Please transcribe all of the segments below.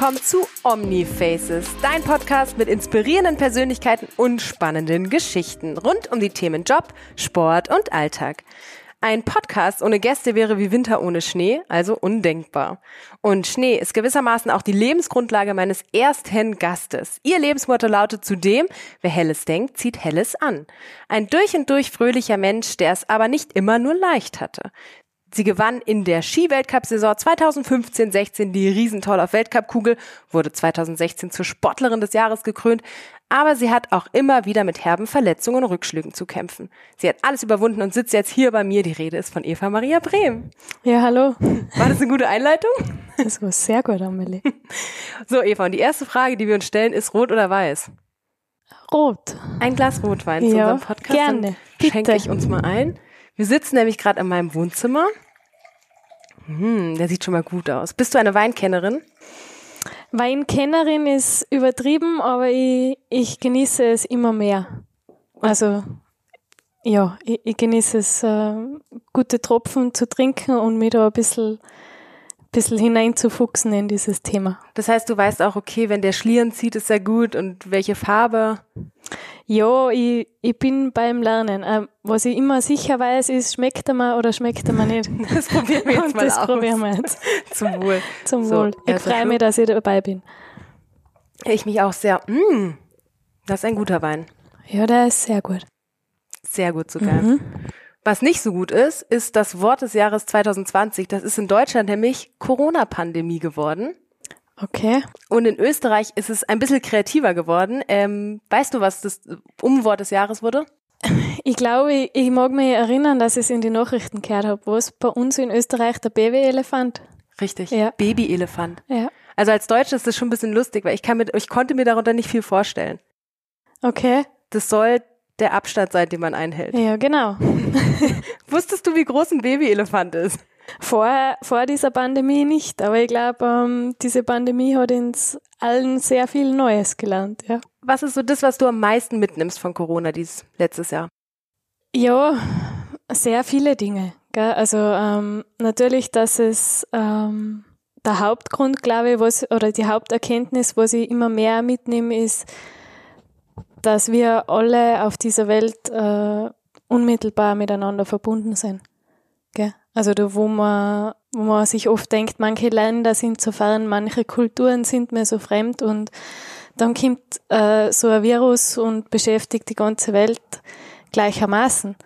Willkommen zu Omnifaces, dein Podcast mit inspirierenden Persönlichkeiten und spannenden Geschichten rund um die Themen Job, Sport und Alltag. Ein Podcast ohne Gäste wäre wie Winter ohne Schnee, also undenkbar. Und Schnee ist gewissermaßen auch die Lebensgrundlage meines ersten Gastes. Ihr Lebensmotto lautet zudem, wer Helles denkt, zieht Helles an. Ein durch und durch fröhlicher Mensch, der es aber nicht immer nur leicht hatte. Sie gewann in der Ski-Weltcup-Saison 2015-16 die Riesentoll auf Weltcup-Kugel, wurde 2016 zur Sportlerin des Jahres gekrönt, aber sie hat auch immer wieder mit herben Verletzungen und Rückschlägen zu kämpfen. Sie hat alles überwunden und sitzt jetzt hier bei mir. Die Rede ist von Eva Maria Brehm. Ja, hallo. War das eine gute Einleitung? Das war sehr gut, Amelie. So, Eva, und die erste Frage, die wir uns stellen, ist rot oder weiß? Rot. Ein Glas Rotwein zu Ja, unserem Podcast. gerne. Bitte. Schenke ich uns mal ein. Wir sitzen nämlich gerade in meinem Wohnzimmer. Hm, der sieht schon mal gut aus. Bist du eine Weinkennerin? Weinkennerin ist übertrieben, aber ich, ich genieße es immer mehr. Also, ja, ich, ich genieße es, äh, gute Tropfen zu trinken und mich da ein bisschen, bisschen hineinzufuchsen in dieses Thema. Das heißt, du weißt auch, okay, wenn der Schlieren zieht, ist er gut und welche Farbe. Ja, ich, ich bin beim Lernen. Ähm, was ich immer sicher weiß, ist, schmeckt er mir oder schmeckt er mir nicht. Das probieren wir jetzt Und mal das aus. probieren wir jetzt. Zum Wohl. Zum So, Wohl. Ich freue mich, dass ich dabei bin. Ich mich auch sehr. Mm, das ist ein guter Wein. Ja, der ist sehr gut. Sehr gut sogar. Mhm. Was nicht so gut ist, ist das Wort des Jahres 2020. Das ist in Deutschland nämlich Corona-Pandemie geworden. Okay. Und in Österreich ist es ein bisschen kreativer geworden. Ähm, weißt du, was das Umwort des Jahres wurde? Ich glaube, ich, ich mag mich erinnern, dass ich es in die Nachrichten gehört habe. Was bei uns in Österreich der Babyelefant? Richtig. Ja. Babyelefant. Ja. Also als Deutsche ist das schon ein bisschen lustig, weil ich kann mir, ich konnte mir darunter nicht viel vorstellen. Okay. Das soll der Abstand sein, den man einhält. Ja, genau. Wusstest du, wie groß ein Babyelefant ist? Vor, vor dieser Pandemie nicht, aber ich glaube, ähm, diese Pandemie hat uns allen sehr viel Neues gelernt. Ja. Was ist so das, was du am meisten mitnimmst von Corona dieses letztes Jahr? Ja, sehr viele Dinge. Gell? Also ähm, natürlich, dass es ähm, der Hauptgrund, glaube ich, was, oder die Haupterkenntnis, was ich immer mehr mitnehme, ist, dass wir alle auf dieser Welt äh, unmittelbar miteinander verbunden sind. Gell? Also da, wo man, wo man sich oft denkt, manche Länder sind so fern, manche Kulturen sind mir so fremd und dann kommt äh, so ein Virus und beschäftigt die ganze Welt gleichermaßen.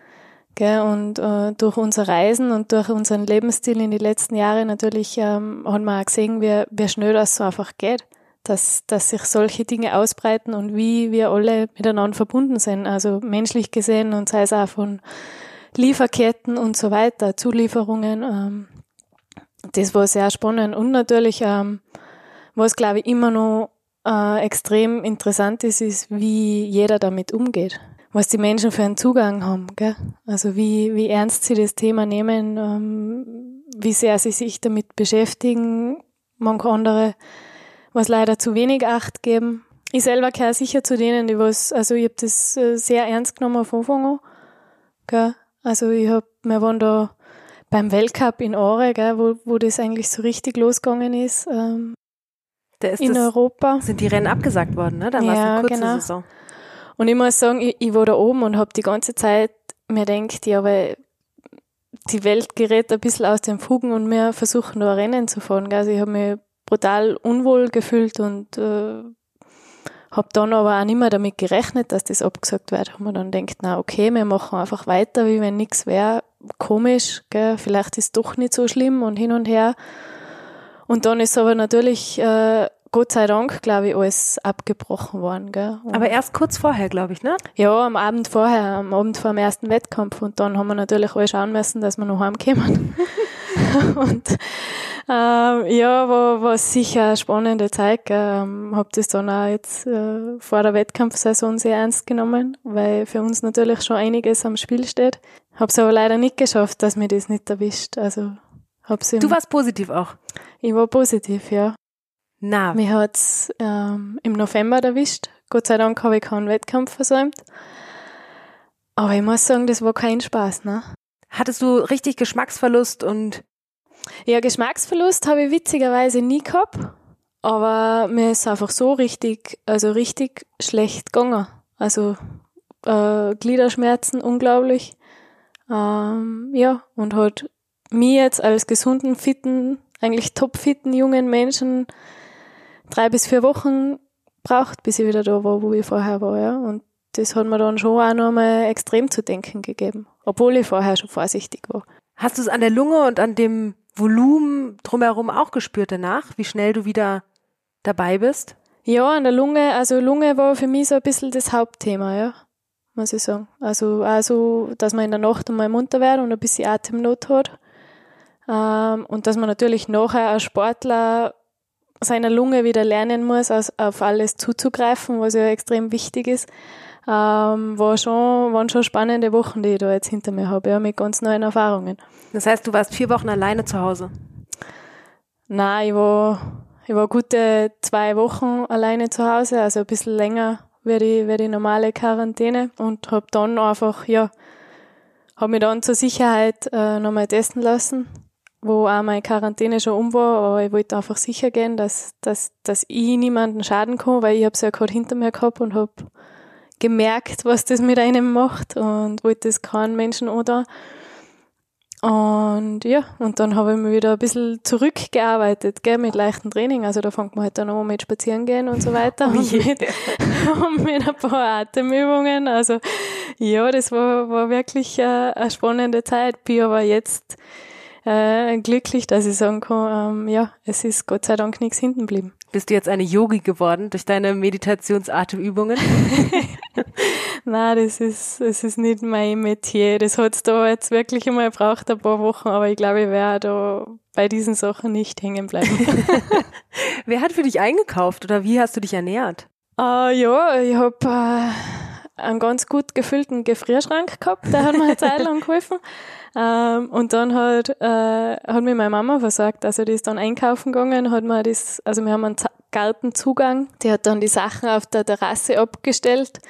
Gell? Und äh, durch unser Reisen und durch unseren Lebensstil in den letzten Jahren natürlich ähm, hat man auch gesehen, wie, wie schnell das so einfach geht. Dass, dass sich solche Dinge ausbreiten und wie wir alle miteinander verbunden sind. Also menschlich gesehen und sei es auch von Lieferketten und so weiter, Zulieferungen. Ähm, das war sehr spannend. Und natürlich, ähm, was glaube ich immer noch äh, extrem interessant ist, ist, wie jeder damit umgeht. Was die Menschen für einen Zugang haben. Gell? Also wie, wie ernst sie das Thema nehmen, ähm, wie sehr sie sich damit beschäftigen. Manche andere, was leider zu wenig Acht geben. Ich selber gehöre sicher zu denen, die was, also ich habe das äh, sehr ernst genommen von Anfang an. Gell? Also ich hab, wir waren da beim Weltcup in Aare, gell, wo, wo das eigentlich so richtig losgegangen ist, ähm, Da ist in das, Europa. sind die Rennen abgesagt worden, ne? Dann war es Ja, eine kurze genau. Saison. Und ich muss sagen, ich, ich war da oben und habe die ganze Zeit mir denkt, ja, weil die Welt gerät ein bisschen aus den Fugen und wir versuchen da Rennen zu fahren. Gell. Also ich habe mich brutal unwohl gefühlt und äh, habe dann aber auch nicht mehr damit gerechnet, dass das abgesagt wird. Haben wir dann denkt, na okay, wir machen einfach weiter, wie wenn nichts wäre. Komisch, gell? vielleicht ist doch nicht so schlimm und hin und her. Und dann ist aber natürlich, äh, Gott sei Dank, glaube ich, alles abgebrochen worden. Gell? Und Aber erst kurz vorher, glaube ich, ne? ja, am Abend vorher, am Abend vor dem ersten Wettkampf. Und dann haben wir natürlich alle schauen müssen, dass wir noch heimkommen. und ähm, ja, war, war sicher eine spannende Zeit. Ähm, hab das dann auch jetzt äh, vor der Wettkampfsaison sehr ernst genommen, weil für uns natürlich schon einiges am Spiel steht. Hab's aber leider nicht geschafft, dass mir das nicht erwischt. Also hab's Du warst positiv auch. ich war positiv, ja. Na, Mich hat's ähm, im November erwischt. Gott sei Dank habe ich keinen Wettkampf versäumt. Aber ich muss sagen, das war kein Spaß, ne? Hattest du richtig Geschmacksverlust und Ja, Geschmacksverlust habe ich witzigerweise nie gehabt, aber mir ist einfach so richtig, also richtig schlecht gegangen. Also äh, Gliederschmerzen unglaublich. Ähm, ja, und hat mir jetzt als gesunden, fitten, eigentlich topfitten jungen Menschen drei bis vier Wochen braucht, bis ich wieder da war, wo ich vorher war, ja. Und das hat mir dann schon auch nochmal extrem zu denken gegeben, obwohl ich vorher schon vorsichtig war. Hast du es an der Lunge und an dem Volumen drumherum auch gespürt danach, wie schnell du wieder dabei bist? Ja, an der Lunge, also Lunge war für mich so ein bisschen das Hauptthema, ja, muss ich sagen. Also, also, dass man in der Nacht einmal munter wird und ein bisschen Atemnot hat. Ähm, und dass man natürlich nachher als Sportler seiner Lunge wieder lernen muss, auf alles zuzugreifen, was ja extrem wichtig ist. Ähm, war schon, waren schon spannende Wochen, die ich da jetzt hinter mir habe, ja, mit ganz neuen Erfahrungen. Das heißt, du warst vier Wochen alleine zu Hause? Nein, ich war, ich war gute zwei Wochen alleine zu Hause, also ein bisschen länger wie die, wie die normale Quarantäne und habe dann einfach, ja, habe mich dann zur Sicherheit äh, nochmal testen lassen wo auch meine Quarantäne schon um war, aber ich wollte einfach sicher gehen, dass, dass, dass ich niemanden schaden kann, weil ich habe es ja gerade hinter mir gehabt und habe gemerkt, was das mit einem macht und wollte das keinen Menschen oder. Und ja, und dann habe ich mich wieder ein bisschen zurückgearbeitet, gell, mit leichtem Training. Also da fängt man halt dann an mit Spazieren gehen und so weiter oh und, mit, und mit ein paar Atemübungen. Also ja, das war, war wirklich eine, eine spannende Zeit. Bin aber jetzt äh, glücklich, dass ich sagen kann, ähm, ja, es ist Gott sei Dank nichts hinten geblieben. Bist du jetzt eine Yogi geworden durch deine Meditationsatemübungen? Nein, das ist, das ist nicht mein Metier. Das hat es da jetzt wirklich einmal gebraucht, ein paar Wochen, aber ich glaube, ich werde da bei diesen Sachen nicht hängen bleiben. Wer hat für dich eingekauft oder wie hast du dich ernährt? Uh, ja, ich habe äh, einen ganz gut gefüllten Gefrierschrank gehabt, der hat mir eine Zeit lang geholfen. Ähm, und dann hat, äh, hat mir meine Mama versagt. Also die ist dann einkaufen gegangen, hat mir das, also wir haben einen Gartenzugang, die hat dann die Sachen auf der Terrasse abgestellt.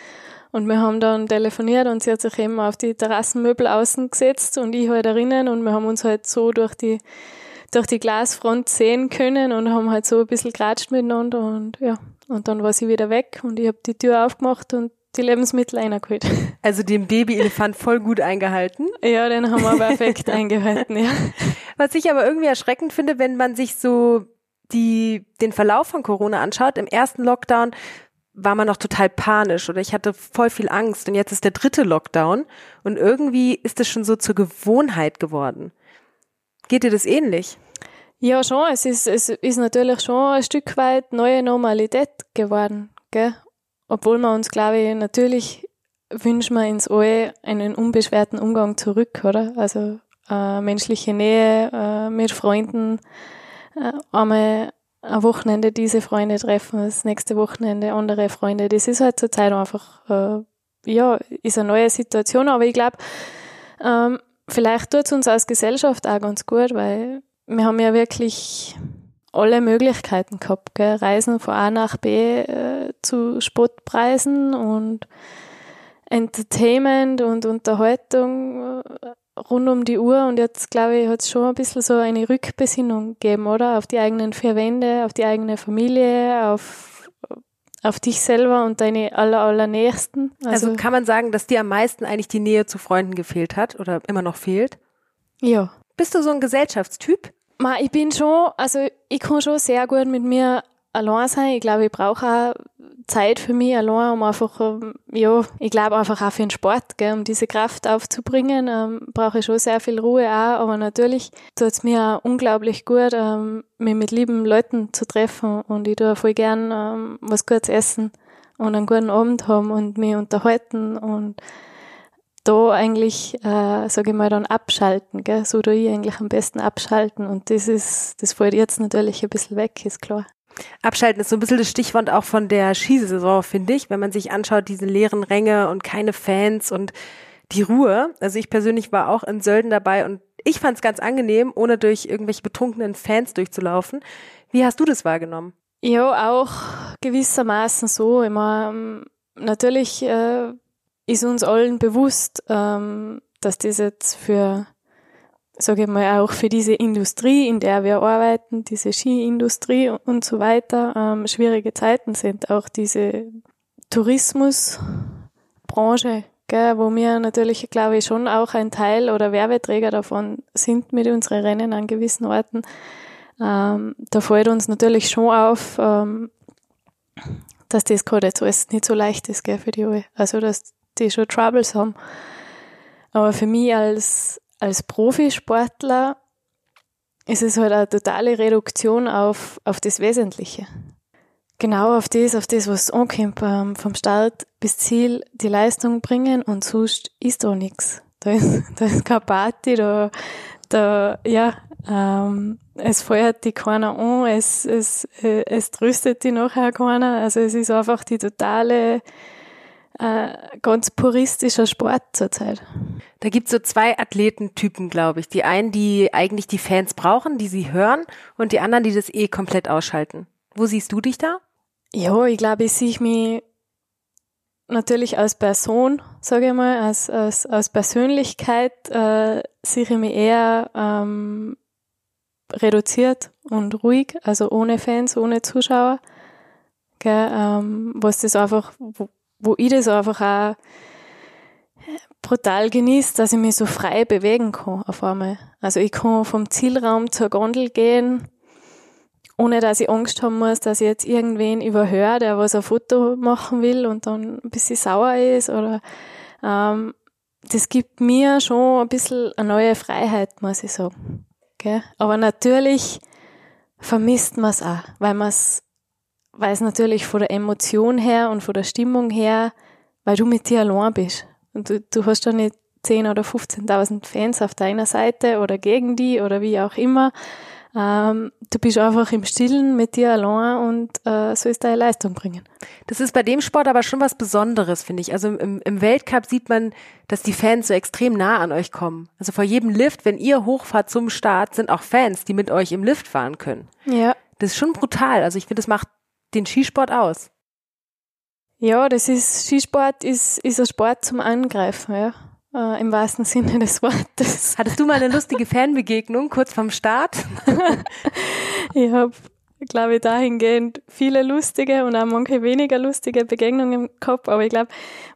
Und wir haben dann telefoniert und sie hat sich eben auf die Terrassenmöbel außen gesetzt und ich halt drinnen und wir haben uns halt so durch die, durch die Glasfront sehen können und haben halt so ein bisschen geratscht miteinander und ja. Und dann war sie wieder weg und ich habe die Tür aufgemacht und die Lebensmittel reingeholt. Also den Babyelefant voll gut eingehalten. Ja, den haben wir perfekt eingehalten, ja. Was ich aber irgendwie erschreckend finde, wenn man sich so die, den Verlauf von Corona anschaut, im ersten Lockdown war man noch total panisch oder ich hatte voll viel Angst und jetzt ist der dritte Lockdown und irgendwie ist es schon so zur Gewohnheit geworden. Geht dir das ähnlich? Ja, schon. Es ist, es ist natürlich schon ein Stück weit neue Normalität geworden. Gell? Obwohl wir uns, glaube ich, natürlich wünschen wir ins alle einen unbeschwerten Umgang zurück, oder? Also äh, menschliche Nähe äh, mit Freunden, äh, einmal ein Wochenende diese Freunde treffen, das nächste Wochenende andere Freunde. Das ist halt zurzeit einfach, äh, ja, ist eine neue Situation, aber ich glaube, ähm, vielleicht tut es uns als Gesellschaft auch ganz gut, weil wir haben ja wirklich alle Möglichkeiten gehabt. Gell? Reisen von A nach B äh, zu Spottpreisen und Entertainment und Unterhaltung äh, rund um die Uhr. Und jetzt, glaube ich, hat es schon ein bisschen so eine Rückbesinnung gegeben, oder? Auf die eigenen vier Wände, auf die eigene Familie, auf, auf dich selber und deine aller, allernächsten. Also, also kann man sagen, dass dir am meisten eigentlich die Nähe zu Freunden gefehlt hat oder immer noch fehlt? Ja. Bist du so ein Gesellschaftstyp? Ma, ich bin schon, also ich kann schon sehr gut mit mir allein sein. Ich glaube, ich brauche auch Zeit für mich allein, um einfach, ähm, ja, ich glaube einfach auch für den Sport, gell, um diese Kraft aufzubringen, ähm, brauche ich schon sehr viel Ruhe auch, aber natürlich tut es mir auch unglaublich gut, ähm, mich mit lieben Leuten zu treffen. Und ich tue voll gern ähm, was Gutes essen und einen guten Abend haben und mich unterhalten. Und da eigentlich, äh, sage ich mal, dann abschalten, gell? so tue ich eigentlich am besten abschalten und das ist, das fällt jetzt natürlich ein bisschen weg, ist klar. Abschalten ist so ein bisschen das Stichwort auch von der Skisaison, finde ich, wenn man sich anschaut, diese leeren Ränge und keine Fans und die Ruhe. Also ich persönlich war auch in Sölden dabei und ich fand es ganz angenehm, ohne durch irgendwelche betrunkenen Fans durchzulaufen. Wie hast du das wahrgenommen? Ja, auch gewissermaßen so. Immer natürlich äh, ist uns allen bewusst, ähm, dass das jetzt für sage ich mal, auch für diese Industrie, in der wir arbeiten, diese Skiindustrie und so weiter, ähm, schwierige Zeiten sind. Auch diese Tourismusbranche, gell, wo wir natürlich, glaube ich, schon auch ein Teil oder Werbeträger davon sind mit unseren Rennen an gewissen Orten. Ähm, da fällt uns natürlich schon auf, ähm, dass das gerade jetzt alles nicht so leicht ist, gell, für die alle. Also, dass die schon Troubles haben. Aber für mich als, als Profisportler ist es halt eine totale Reduktion auf, auf das Wesentliche. Genau auf das, auf das, was ankommt, vom Start bis Ziel die Leistung bringen und sonst ist da nichts. Da ist, da ist keine Party, da, da, ja, ähm, es feuert die keiner an, es, es, äh, es tröstet die nachher keiner. Also es ist einfach die totale äh, ganz puristischer Sport zurzeit. Da gibt's so zwei Athletentypen, glaube ich. Die einen, die eigentlich die Fans brauchen, die sie hören, und die anderen, die das eh komplett ausschalten. Wo siehst du dich da? Ja, ich glaube, ich sehe mich natürlich als Person, sage ich mal, als, als, als Persönlichkeit äh, sehe ich mich eher ähm, reduziert und ruhig, also ohne Fans, ohne Zuschauer. Gell, ähm, was das einfach, wo, ich das einfach auch brutal genieße, dass ich mich so frei bewegen kann auf einmal. Also ich kann vom Zielraum zur Gondel gehen, ohne dass ich Angst haben muss, dass ich jetzt irgendwen überhöre, der was ein Foto machen will und dann ein bisschen sauer ist oder ähm, das gibt mir schon ein bisschen eine neue Freiheit, muss ich sagen. Okay? Aber natürlich vermisst man es auch, weil man es weil es natürlich von der Emotion her und von der Stimmung her, weil du mit dir allein bist. Und du, du hast da nicht 10 oder 15.000 Fans auf deiner Seite oder gegen die oder wie auch immer. Ähm, du bist einfach im Stillen mit dir allein und äh, sollst deine Leistung bringen. Das ist bei dem Sport aber schon was Besonderes, finde ich. Also im, im Weltcup sieht man, dass die Fans so extrem nah an euch kommen. Also vor jedem Lift, wenn ihr hochfahrt zum Start, sind auch Fans, die mit euch im Lift fahren können. Ja. Das ist schon brutal. Also ich finde, das macht den Skisport aus? Ja, das ist, Skisport ist, ist ein Sport zum Angreifen, ja. Äh, Im wahrsten Sinne des Wortes. Hattest du mal eine lustige Fanbegegnung kurz vorm Start? ich habe, glaube ich, dahingehend viele lustige und auch manche weniger lustige Begegnungen gehabt, aber ich glaube,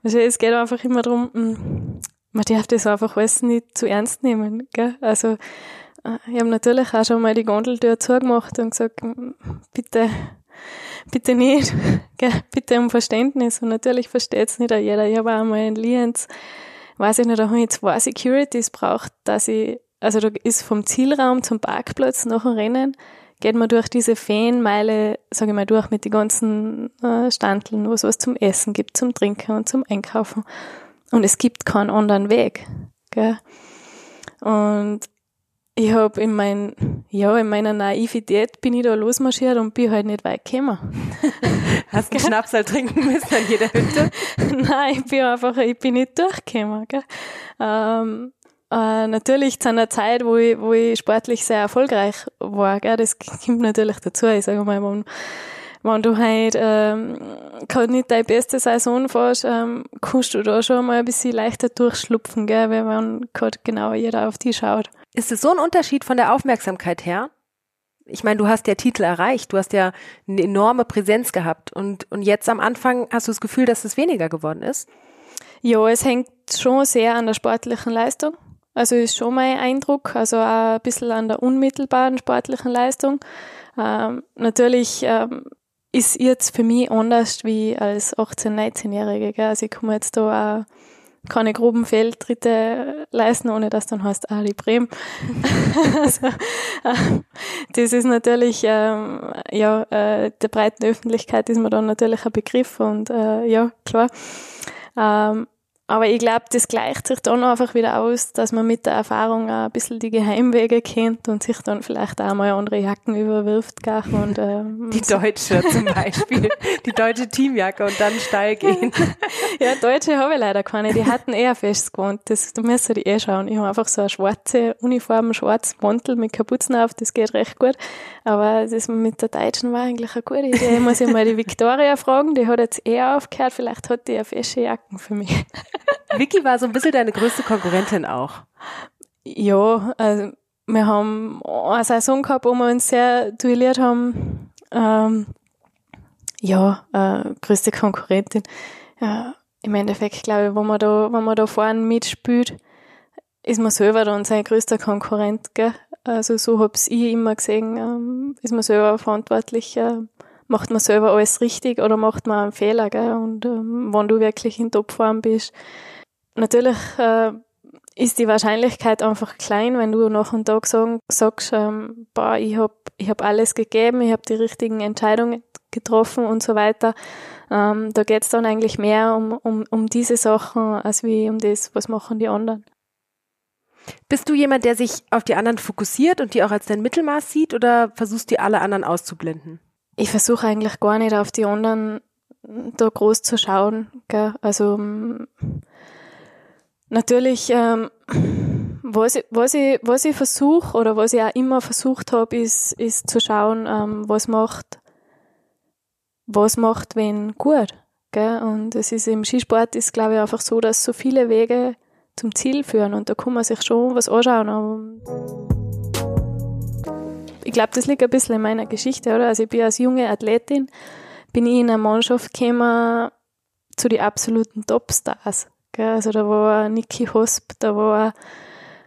es geht einfach immer darum, hm, man darf das einfach alles nicht zu ernst nehmen. Gell? Also äh, ich habe natürlich auch schon mal die Gondeltür zugemacht und gesagt, hm, bitte bitte nicht, bitte um Verständnis. Und natürlich versteht es nicht jeder. Ich habe auch mal in Lienz, weiß ich nicht, da habe ich zwei Securities braucht, dass ich, also da ist vom Zielraum zum Parkplatz nach dem Rennen, geht man durch diese Feenmeile, sage ich mal, durch mit den ganzen äh, Standeln, wo es was zum Essen gibt, zum Trinken und zum Einkaufen. Und es gibt keinen anderen Weg. Gell? Und ich habe in mein, ja, in meiner Naivität bin ich da losmarschiert und bin halt nicht weit gekommen. Hast du Schnaps halt trinken müssen an jeder Hütte? Nein, ich bin einfach, ich bin nicht durchgekommen, gell. Ähm, äh, natürlich zu einer Zeit, wo ich, wo ich sportlich sehr erfolgreich war, gell, das kommt natürlich dazu. Ich sage mal, wenn, wenn du halt ähm, gerade nicht deine beste Saison fährst, ähm, kannst du da schon mal ein bisschen leichter durchschlupfen, gell, weil man gerade genau jeder auf die schaut. Ist es so ein Unterschied von der Aufmerksamkeit her? Ich meine, du hast ja Titel erreicht, du hast ja eine enorme Präsenz gehabt und, und jetzt am Anfang hast du das Gefühl, dass es weniger geworden ist? Ja, es hängt schon sehr an der sportlichen Leistung. Also ist schon mein Eindruck, also auch ein bisschen an der unmittelbaren sportlichen Leistung. Ähm, natürlich ähm, ist jetzt für mich anders wie als 18-, 19-Jährige. Also ich komme jetzt da auch keine groben Feldtritte leisten, ohne dass dann heißt, Ali Brehm. also, äh, das ist natürlich, ähm, ja, äh, der breiten Öffentlichkeit ist mir dann natürlich ein Begriff und äh, ja, klar. Ähm, aber ich glaube, das gleicht sich dann einfach wieder aus, dass man mit der Erfahrung auch ein bisschen die Geheimwege kennt und sich dann vielleicht auch mal andere Jacken überwirft. Gell? Und, ähm, die deutsche zum Beispiel, die deutsche Teamjacke und dann steil gehen. ja, deutsche habe ich leider keine. Die hatten eher fest gewohnt. Das, da müsst ihr die eh schauen. Ich habe einfach so eine schwarze Uniform, schwarz Mantel mit Kapuzen auf, das geht recht gut. Aber das mit der deutschen war eigentlich eine gute Idee. Ich muss ja mal die Victoria fragen, die hat jetzt eher aufgehört. Vielleicht hat die ja fesche Jacken für mich. Vicky war so ein bisschen deine größte Konkurrentin auch. Ja, also wir haben eine Saison gehabt, wo wir uns sehr duelliert haben. Ähm, ja, äh, größte Konkurrentin. Ja, Im Endeffekt glaube ich, wenn man da, wenn man da vorne mitspielt, ist man selber dann sein größter Konkurrent. Gell? Also so hab's ich immer gesehen. Ähm, ist man selber verantwortlich, äh, macht man selber alles richtig oder macht man einen Fehler. Gell? Und ähm, wenn du wirklich in Topform bist, natürlich äh, ist die Wahrscheinlichkeit einfach klein, wenn du nach einem Tag sagen, sagst, ähm, boah, ich habe ich hab alles gegeben, ich habe die richtigen Entscheidungen getroffen und so weiter. Ähm, da geht's dann eigentlich mehr um, um, um diese Sachen, als wie um das, was machen die anderen. Bist du jemand, der sich auf die anderen fokussiert und die auch als dein Mittelmaß sieht oder versuchst du alle anderen auszublenden? Ich versuche eigentlich gar nicht auf die anderen da groß zu schauen. Gell? Also mm, natürlich, ähm, was ich, was ich, was ich versuche oder was ich auch immer versucht habe, ist, ist zu schauen, ähm, was macht, was macht wen gut. Gell? Und es ist im Skisport ist, glaube ich, einfach so, dass so viele Wege zum Ziel führen und da kann man sich schon was anschauen. Ich glaube, das liegt ein bisschen in meiner Geschichte, oder? Also ich bin als junge Athletin, bin ich in eine Mannschaft gekommen zu den absoluten Topstars. Gell? Also da war Niki Hosp, da war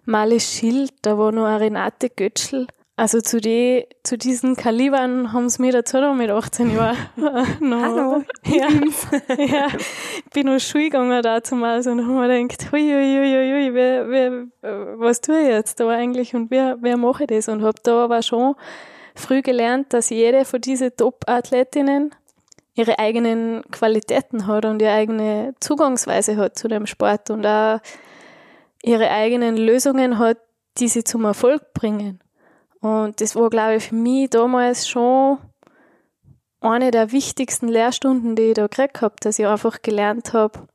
Mali Schild, da war noch Renate Götschel. Also zu, die, zu diesen Kalibern haben sie mir dazu noch mit 18 Jahren. noch, Hallo. Ja, ja, ich bin noch Schule gegangen damals und habe mir gedacht, hui, hui, hui, hui, wer, wer, was tue ich jetzt da eigentlich und wer, wer mache ich das? Und habe da aber schon früh gelernt, dass jede von diesen Top-Athletinnen ihre eigenen Qualitäten hat und ihre eigene Zugangsweise hat zu dem Sport und auch ihre eigenen Lösungen hat, die sie zum Erfolg bringen. Und das war, glaube ich, für mich damals schon eine der wichtigsten Lehrstunden, die ich da gekriegt habe, dass ich einfach gelernt habe,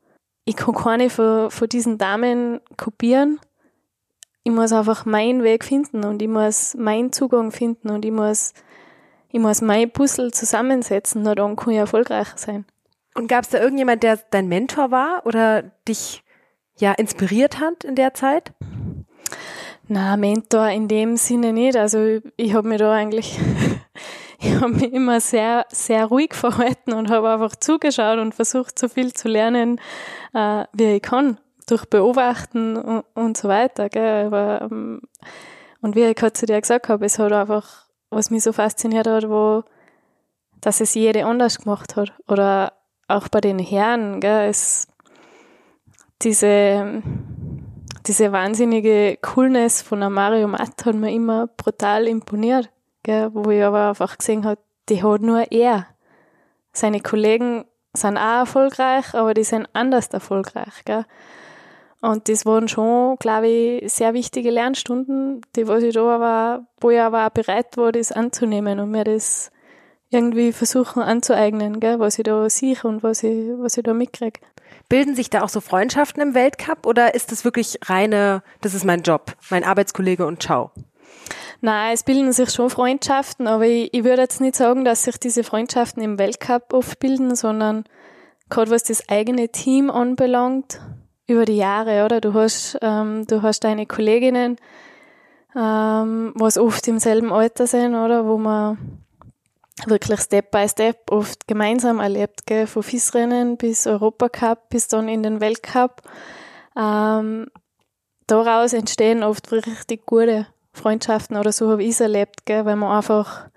ich kann keine von, von diesen Damen kopieren. Ich muss einfach meinen Weg finden und ich muss meinen Zugang finden und ich muss, ich muss mein Puzzle zusammensetzen, nur dann kann ich erfolgreicher sein. Und gab es da irgendjemand, der dein Mentor war oder dich ja inspiriert hat in der Zeit? Na, Mentor in dem Sinne nicht. Also ich habe mich da eigentlich, ich habe mich immer sehr, sehr ruhig verhalten und habe einfach zugeschaut und versucht, so viel zu lernen, äh, wie ich kann, durch Beobachten und, und so weiter. Gell. Aber, ähm, und wie ich gerade zu dir gesagt habe, es hat einfach, was mich so fasziniert hat, war, dass es jede anders gemacht hat. Oder auch bei den Herren, gell, es, diese, diese wahnsinnige Coolness von Mario Matt hat mir immer brutal imponiert, gell, wo ich aber einfach gesehen habe, die hat nur er. Seine Kollegen sind auch erfolgreich, aber die sind anders erfolgreich. Gell. Und das waren schon, glaube ich, sehr wichtige Lernstunden, die was ich da aber, wo ich aber auch bereit war, das anzunehmen und mir das irgendwie versuchen anzueignen, gell, was ich da sehe und was ich, was ich da mitkriege. Bilden sich da auch so Freundschaften im Weltcup oder ist das wirklich reine, das ist mein Job, mein Arbeitskollege und ciao? Nein, es bilden sich schon Freundschaften, aber ich, ich würde jetzt nicht sagen, dass sich diese Freundschaften im Weltcup oft bilden, sondern gerade was das eigene Team anbelangt, über die Jahre, oder? Du hast, ähm, du hast deine Kolleginnen, ähm, was oft im selben Alter sind, oder? Wo man wirklich Step by Step oft gemeinsam erlebt, gell? von FIS-Rennen bis Europacup bis dann in den Weltcup. Ähm, daraus entstehen oft richtig gute Freundschaften oder so habe ich es erlebt, gell? weil man einfach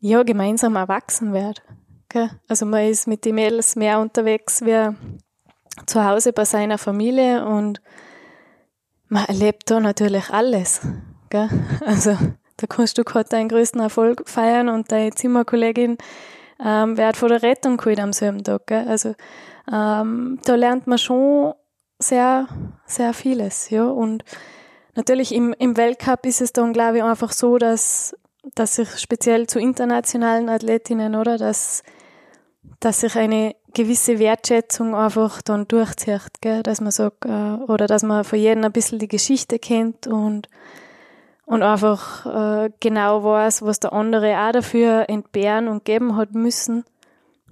ja, gemeinsam erwachsen wird. Gell? Also man ist mit den Mädels mehr unterwegs wie zu Hause bei seiner Familie und man erlebt da natürlich alles. Gell? Also da kannst du gerade deinen größten Erfolg feiern und deine Zimmerkollegin ähm, wird von der Rettung geholt am selben Tag. Gell? Also ähm, da lernt man schon sehr, sehr vieles. Ja? Und natürlich im, im Weltcup ist es dann, glaube ich, einfach so, dass, dass sich speziell zu internationalen Athletinnen, oder, dass, dass sich eine gewisse Wertschätzung einfach dann durchzieht, gell? dass man sagt, äh, oder dass man von jedem ein bisschen die Geschichte kennt und und einfach äh, genau weiß, was der andere auch dafür entbehren und geben hat müssen,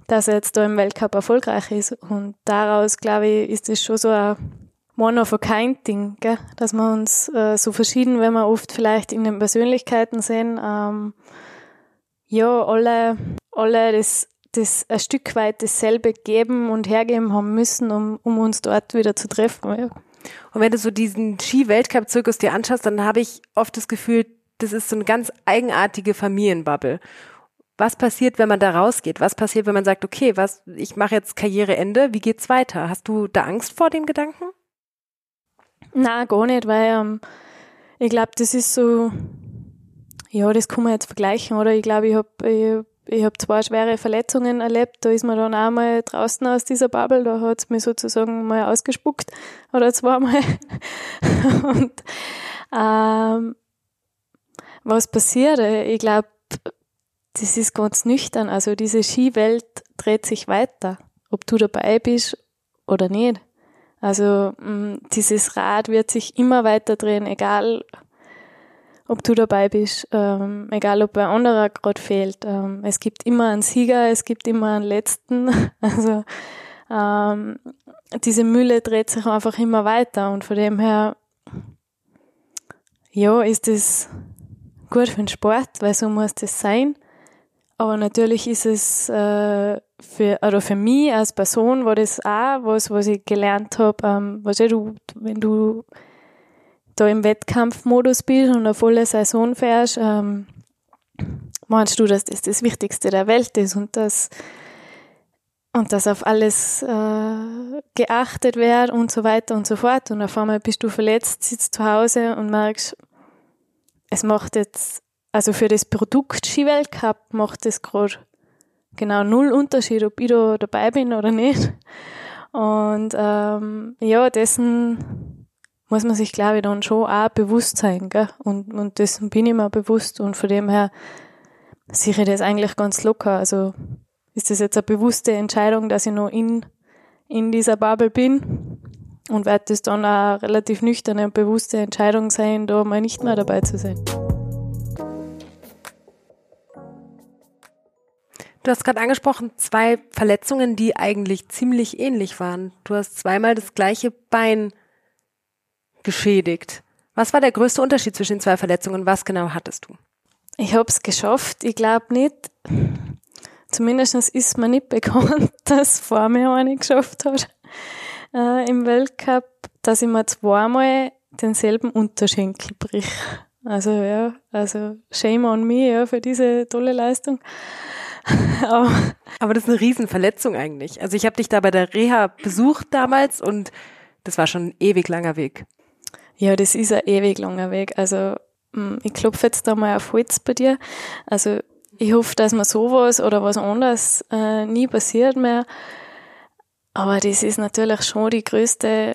dass er jetzt da im Weltcup erfolgreich ist. Und daraus, glaube ich, ist es schon so ein one of a kind Ding, gell? dass wir uns äh, so verschieden, wenn wir oft vielleicht in den Persönlichkeiten sehen, ähm, ja, alle, alle das, das ein Stück weit dasselbe geben und hergeben haben müssen, um, um uns dort wieder zu treffen. Ja. Und wenn du so diesen Ski-Weltcup-Zirkus dir anschaust, dann habe ich oft das Gefühl, das ist so eine ganz eigenartige Familienbubble. Was passiert, wenn man da rausgeht? Was passiert, wenn man sagt, okay, was, ich mache jetzt Karriereende, wie geht's weiter? Hast du da Angst vor dem Gedanken? Na, gar nicht, weil ähm, ich glaube, das ist so, ja, das kann man jetzt vergleichen, oder? Ich glaube, ich habe ich, ich hab zwei schwere Verletzungen erlebt, da ist man dann auch mal draußen aus dieser Bubble, da hat's mir sozusagen mal ausgespuckt oder zweimal. Und ähm, was passiert? Ich glaube, das ist ganz nüchtern. Also diese Skiwelt dreht sich weiter, ob du dabei bist oder nicht. Also mh, dieses Rad wird sich immer weiter drehen, egal ob du dabei bist, ähm, egal ob ein anderer gerade fehlt. Ähm, es gibt immer einen Sieger, es gibt immer einen Letzten. Also ähm, diese Mühle dreht sich einfach immer weiter und von dem her, ja, ist es gut für den Sport, weil so muss das sein. Aber natürlich ist es äh, für, oder für mich als Person war das auch was, was ich gelernt habe. Ähm, weißt du, wenn du da im Wettkampfmodus bist und eine volle Saison fährst, ähm, meinst du, dass das das Wichtigste der Welt ist und dass und dass auf alles äh, geachtet wird und so weiter und so fort. Und auf einmal bist du verletzt, sitzt zu Hause und merkst, es macht jetzt also für das Produkt Skiweltcup macht es gerade genau null Unterschied, ob ich da dabei bin oder nicht. Und ähm, ja, dessen muss man sich, glaube ich, dann schon auch bewusst sein. Gell? Und, und dessen bin ich mir bewusst. Und von dem her sehe ich das eigentlich ganz locker. Also ist das jetzt eine bewusste Entscheidung, dass ich noch in, in dieser Bubble bin. Und wird das dann auch relativ nüchterne und bewusste Entscheidung sein, da mal nicht mehr dabei zu sein. Du hast gerade angesprochen, zwei Verletzungen, die eigentlich ziemlich ähnlich waren. Du hast zweimal das gleiche Bein geschädigt. Was war der größte Unterschied zwischen den zwei Verletzungen? Was genau hattest du? Ich habe es geschafft. Ich glaube nicht. Zumindest ist mir nicht bekannt, dass vor mir eine geschafft hat äh, im Weltcup, dass ich mir zweimal denselben Unterschenkel brich. Also ja, also shame on me ja, für diese tolle Leistung. Aber, aber das ist eine Riesenverletzung eigentlich. Also ich habe dich da bei der Reha besucht damals und das war schon ein ewig langer Weg. Ja, das ist ein ewig langer Weg. Also hm, ich klopfe jetzt da mal auf Holz bei dir. Also ich hoffe, dass mir sowas oder was anderes äh, nie passiert mehr. Aber das ist natürlich schon die größte.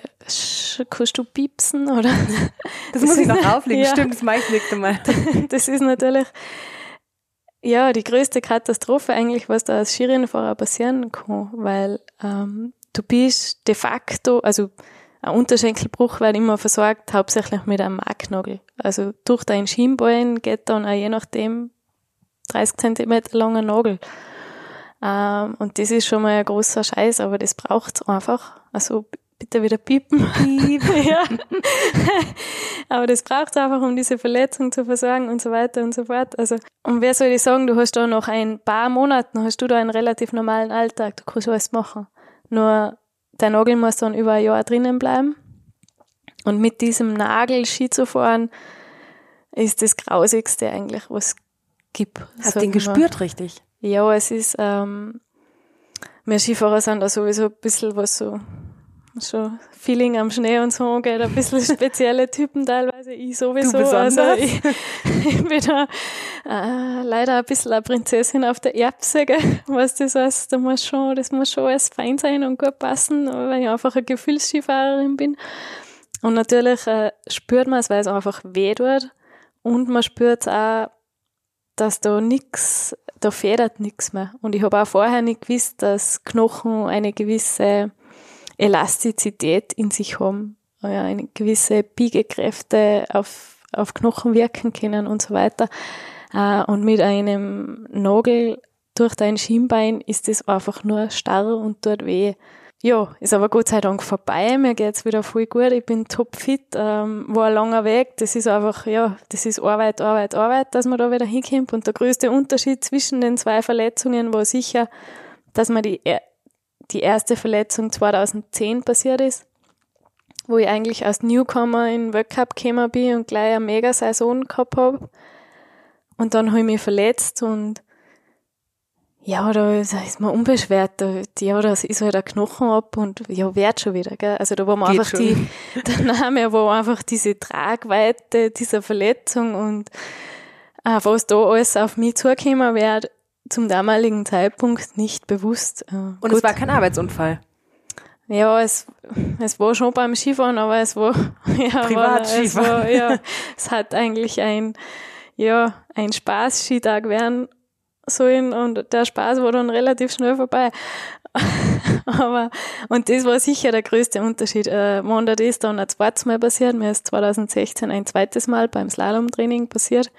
Kannst du piepsen oder? Das, das muss ich noch auflegen. Ja. Stimmt, das mache ich nicht einmal. Das ist natürlich ja, die größte Katastrophe eigentlich, was da als Skirennfahrer passieren kann, weil ähm, du bist de facto, also ein Unterschenkelbruch wird immer versorgt, hauptsächlich mit einem Marknagel. Also durch deinen Schienbein geht dann auch je nachdem 30 Zentimeter langer Nagel. Ähm, und das ist schon mal ein großer Scheiß, aber das braucht einfach. Also bitte wieder piepen. Piep. ja. Aber das braucht einfach, um diese Verletzung zu versorgen und so weiter und so fort. Also, und wer soll ich sagen, du hast da noch ein paar Monaten, hast du da einen relativ normalen Alltag, du kannst alles machen. Nur der Nagel muss dann über ein Jahr drinnen bleiben. Und mit diesem Nagel Ski zu fahren, ist das Grausigste eigentlich, was es gibt. Hast du den gespürt, richtig? Ja, es ist, ähm, wir Skifahrer sind da sowieso ein bisschen was so schon Feeling am Schnee und so geht, ein bisschen spezielle Typen teilweise, ich sowieso. Du also ich, ich bin da äh, leider ein bisschen eine Prinzessin auf der Erbse, gell? was das heißt, da muss schon, das muss schon alles fein sein und gut passen, weil ich einfach eine Gefühlsskifahrerin bin. Und natürlich äh, spürt man es, weil es einfach weh tut und man spürt auch, dass da nix, da federt nichts mehr. Und ich habe auch vorher nicht gewusst, dass Knochen eine gewisse Elastizität in sich haben, ja, eine gewisse Biegekräfte auf, auf Knochen wirken können und so weiter. Äh, und mit einem Nagel durch dein Schienbein ist es einfach nur starr und tut weh. ja, ist aber Gott sei Dank vorbei. Mir geht's wieder voll gut. Ich bin topfit. Ähm, war ein langer Weg. Das ist einfach, ja, das ist Arbeit, Arbeit, Arbeit, dass man da wieder hinkommt. Und der größte Unterschied zwischen den zwei Verletzungen war sicher, dass mir die, die erste Verletzung 2010 passiert ist, wo ich eigentlich als Newcomer in den Weltcup gekommen bin und gleich eine Mega-Saison gehabt habe. Und dann habe ich mich verletzt und ja, da ist man unbeschwert, da, ja, da ist halt ein Knochen ab und ja, wird schon wieder, gell? Also da war man einfach schon. die, der Name war einfach diese Tragweite dieser Verletzung und äh, was da alles auf mich zugekommen wäre, zum damaligen Zeitpunkt nicht bewusst. Äh, und gut. es war kein Arbeitsunfall? Ja, es, es war schon beim Skifahren, aber es war, ja, Privatskifahren. War, es war, ja, es hat eigentlich ein, ja, ein Spaß-Skitag werden sollen und der Spaß war dann relativ schnell vorbei. Aber, und das war sicher der größte Unterschied. Äh, das ist dann ein zweites Mal passiert, mir ist 2016 ein zweites Mal beim Slalomtraining passiert.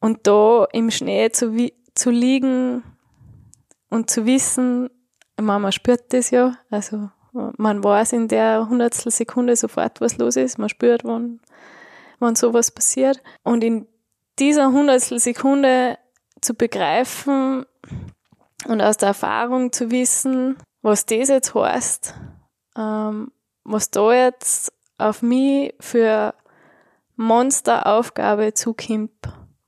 Und da im Schnee zu, zu liegen und zu wissen, man spürt das ja, also man weiß in der hundertstel Sekunde sofort, was los ist, man spürt, wann, wann sowas passiert. Und in dieser hundertstel Sekunde zu begreifen und aus der Erfahrung zu wissen, was das jetzt heißt, ähm, was da jetzt auf mich für Monsteraufgabe zukommt,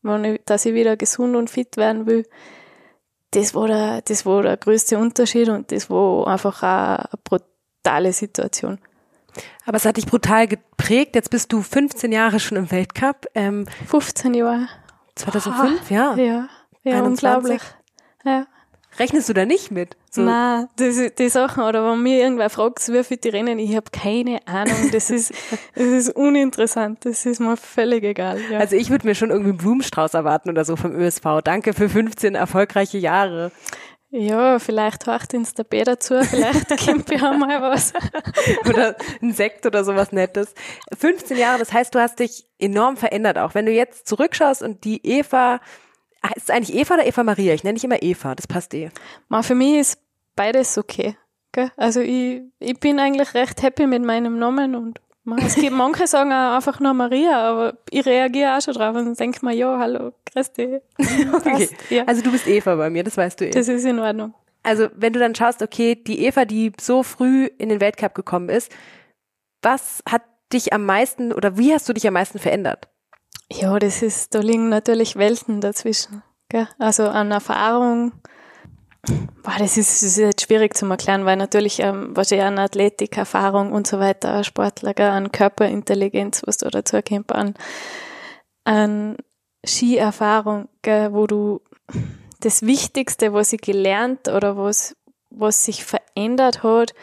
wenn ich, dass ich wieder gesund und fit werden will, das war der, das war der größte Unterschied und das war einfach eine, eine brutale Situation. Aber es hat dich brutal geprägt. Jetzt bist du 15 Jahre schon im Weltcup. Ähm, 15 Jahre. 2005, oh, ja. Ja. Ja, 21. unglaublich. Ja. Rechnest du da nicht mit? So. Nein, die, die Sachen, oder wenn mir irgendwer fragt, wie viel die rennen, ich habe keine Ahnung. Das ist, das ist uninteressant. Das ist mir völlig egal. Ja. Also ich würde mir schon irgendwie einen Blumenstrauß erwarten oder so vom ÖSV. Danke für 15 erfolgreiche Jahre. Ja, vielleicht hört uns der B dazu, vielleicht kommt ja mal was. oder ein Sekt oder sowas Nettes. 15 Jahre, das heißt, du hast dich enorm verändert auch. Wenn du jetzt zurückschaust und die Eva Heißt es eigentlich Eva oder Eva Maria? Ich nenne dich immer Eva, das passt eh. Ma, für mich ist beides okay. Gell? Also ich, ich bin eigentlich recht happy mit meinem Namen und man, es gibt manche sagen auch einfach nur Maria, aber ich reagiere auch schon drauf und denke mir, ja, hallo, grüß dich. okay. Ja. Also du bist Eva bei mir, das weißt du eh. Das ist in Ordnung. Also wenn du dann schaust, okay, die Eva, die so früh in den Weltcup gekommen ist, was hat dich am meisten oder wie hast du dich am meisten verändert? Ja, das ist, da liegen natürlich Welten dazwischen. Gell? Also an Erfahrung, boah, das ist, das ist jetzt schwierig zu erklären, weil natürlich ähm, wahrscheinlich an Athletik, Erfahrung und so weiter, Sportler, gell? an Körperintelligenz, was da dazu kommt, an, an Skierfahrung, gell? wo du das Wichtigste, was ich gelernt oder was, was sich verändert hat,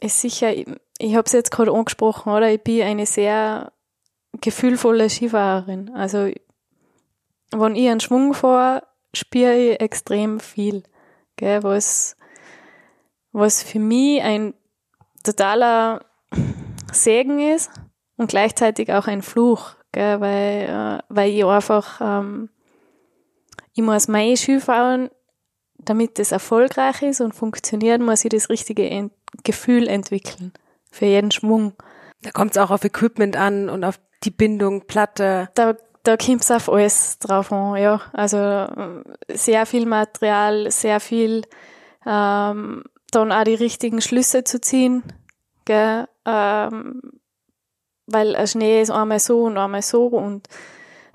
ist sicher, ich, ich habe es jetzt gerade angesprochen, oder? Ich bin eine sehr gefühlvolle Skifahrerin. Also, wenn ich einen Schwung fahre, spüre ich extrem viel, gell, was, was für mich ein totaler Segen ist und gleichzeitig auch ein Fluch, gell, weil, äh, weil ich einfach, ähm, ich muss mein Ski fahren, damit das erfolgreich ist und funktioniert, muss ich das richtige Ent Gefühl entwickeln für jeden Schwung. Da kommt es auch auf Equipment an und auf die Bindung, Platte. Da, da kommt es auf alles drauf an, ja. Also sehr viel Material, sehr viel ähm, dann auch die richtigen Schlüsse zu ziehen. Gell? Ähm, weil ein Schnee ist einmal so und einmal so und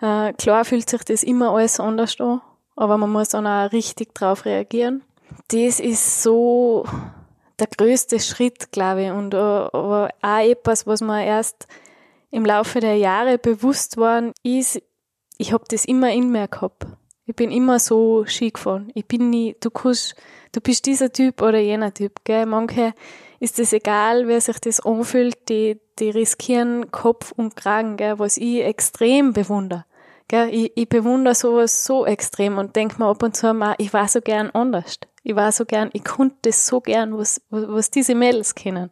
äh, klar fühlt sich das immer alles anders an, aber man muss dann auch richtig drauf reagieren. Das ist so der größte Schritt, glaube ich, und äh, aber auch etwas, was man erst im Laufe der Jahre bewusst worden ist, ich habe das immer in mir gehabt. Ich bin immer so Ski gefahren. Ich bin nie, du kannst, du bist dieser Typ oder jener Typ, gell? Manche ist es egal, wer sich das anfühlt, die, die riskieren Kopf und Kragen, gell? Was ich extrem bewundere. Gell? Ich, ich bewundere sowas so extrem und denke mir ab und zu mal, ich war so gern anders. Ich war so gern, ich konnte das so gern, was, was diese Mädels kennen.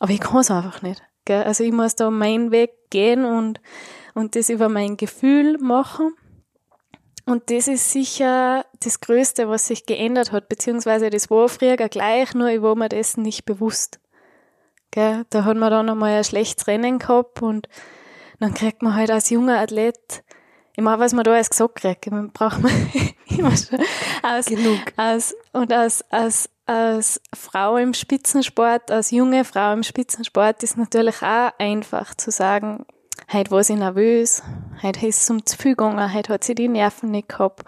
Aber ich kann es einfach nicht. Gell? Also ich muss da meinen Weg gehen und, und das über mein Gefühl machen. Und das ist sicher das Größte, was sich geändert hat, beziehungsweise das war früher gleich, nur ich war mir dessen nicht bewusst. Gell? Da hat man dann einmal ein schlechtes Rennen gehabt und dann kriegt man halt als junger Athlet ich meine, was man da alles gesagt kriegt, man braucht man immer schon als, Genug. Als, und als, als, als Frau im Spitzensport, als junge Frau im Spitzensport ist natürlich auch einfach zu sagen, heute war sie nervös, heute ist es um zu viel gegangen, heute hat sie die Nerven nicht gehabt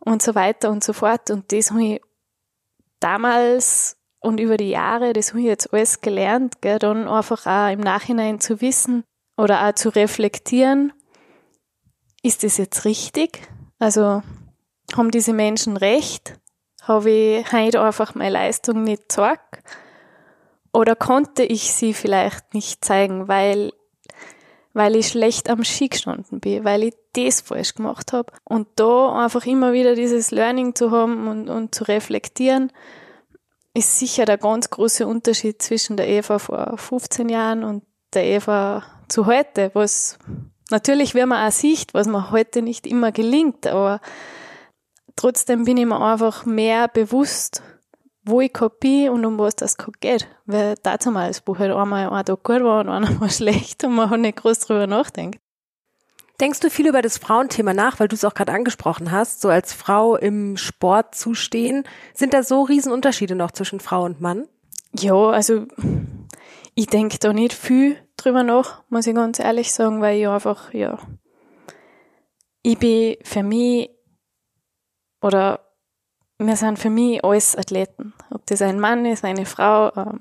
und so weiter und so fort. Und das habe ich damals und über die Jahre, das habe ich jetzt alles gelernt, gell, dann einfach auch im Nachhinein zu wissen oder auch zu reflektieren, ist das jetzt richtig? Also haben diese Menschen recht? Habe ich heute einfach meine Leistung nicht gezeigt? Oder konnte ich sie vielleicht nicht zeigen, weil, weil ich schlecht am Ski gestanden bin, weil ich das falsch gemacht habe? Und da einfach immer wieder dieses Learning zu haben und, und zu reflektieren, ist sicher der ganz große Unterschied zwischen der Eva vor 15 Jahren und der Eva zu heute, was Natürlich, wenn man auch sieht, was mir heute nicht immer gelingt, aber trotzdem bin ich mir einfach mehr bewusst, wo ich kopie und um was das geht. Weil dazu mal das Buch halt einmal ein Tag gut war und einmal schlecht und man hat nicht groß drüber nachdenkt. Denkst du viel über das Frauenthema nach, weil du es auch gerade angesprochen hast, so als Frau im Sport zu stehen? Sind da so Riesenunterschiede noch zwischen Frau und Mann? Ja, also ich denke da nicht viel drüber nach, muss ich ganz ehrlich sagen, weil ich einfach, ja, ich bin für mich oder wir sind für mich alles Athleten. Ob das ein Mann ist, eine Frau, ähm,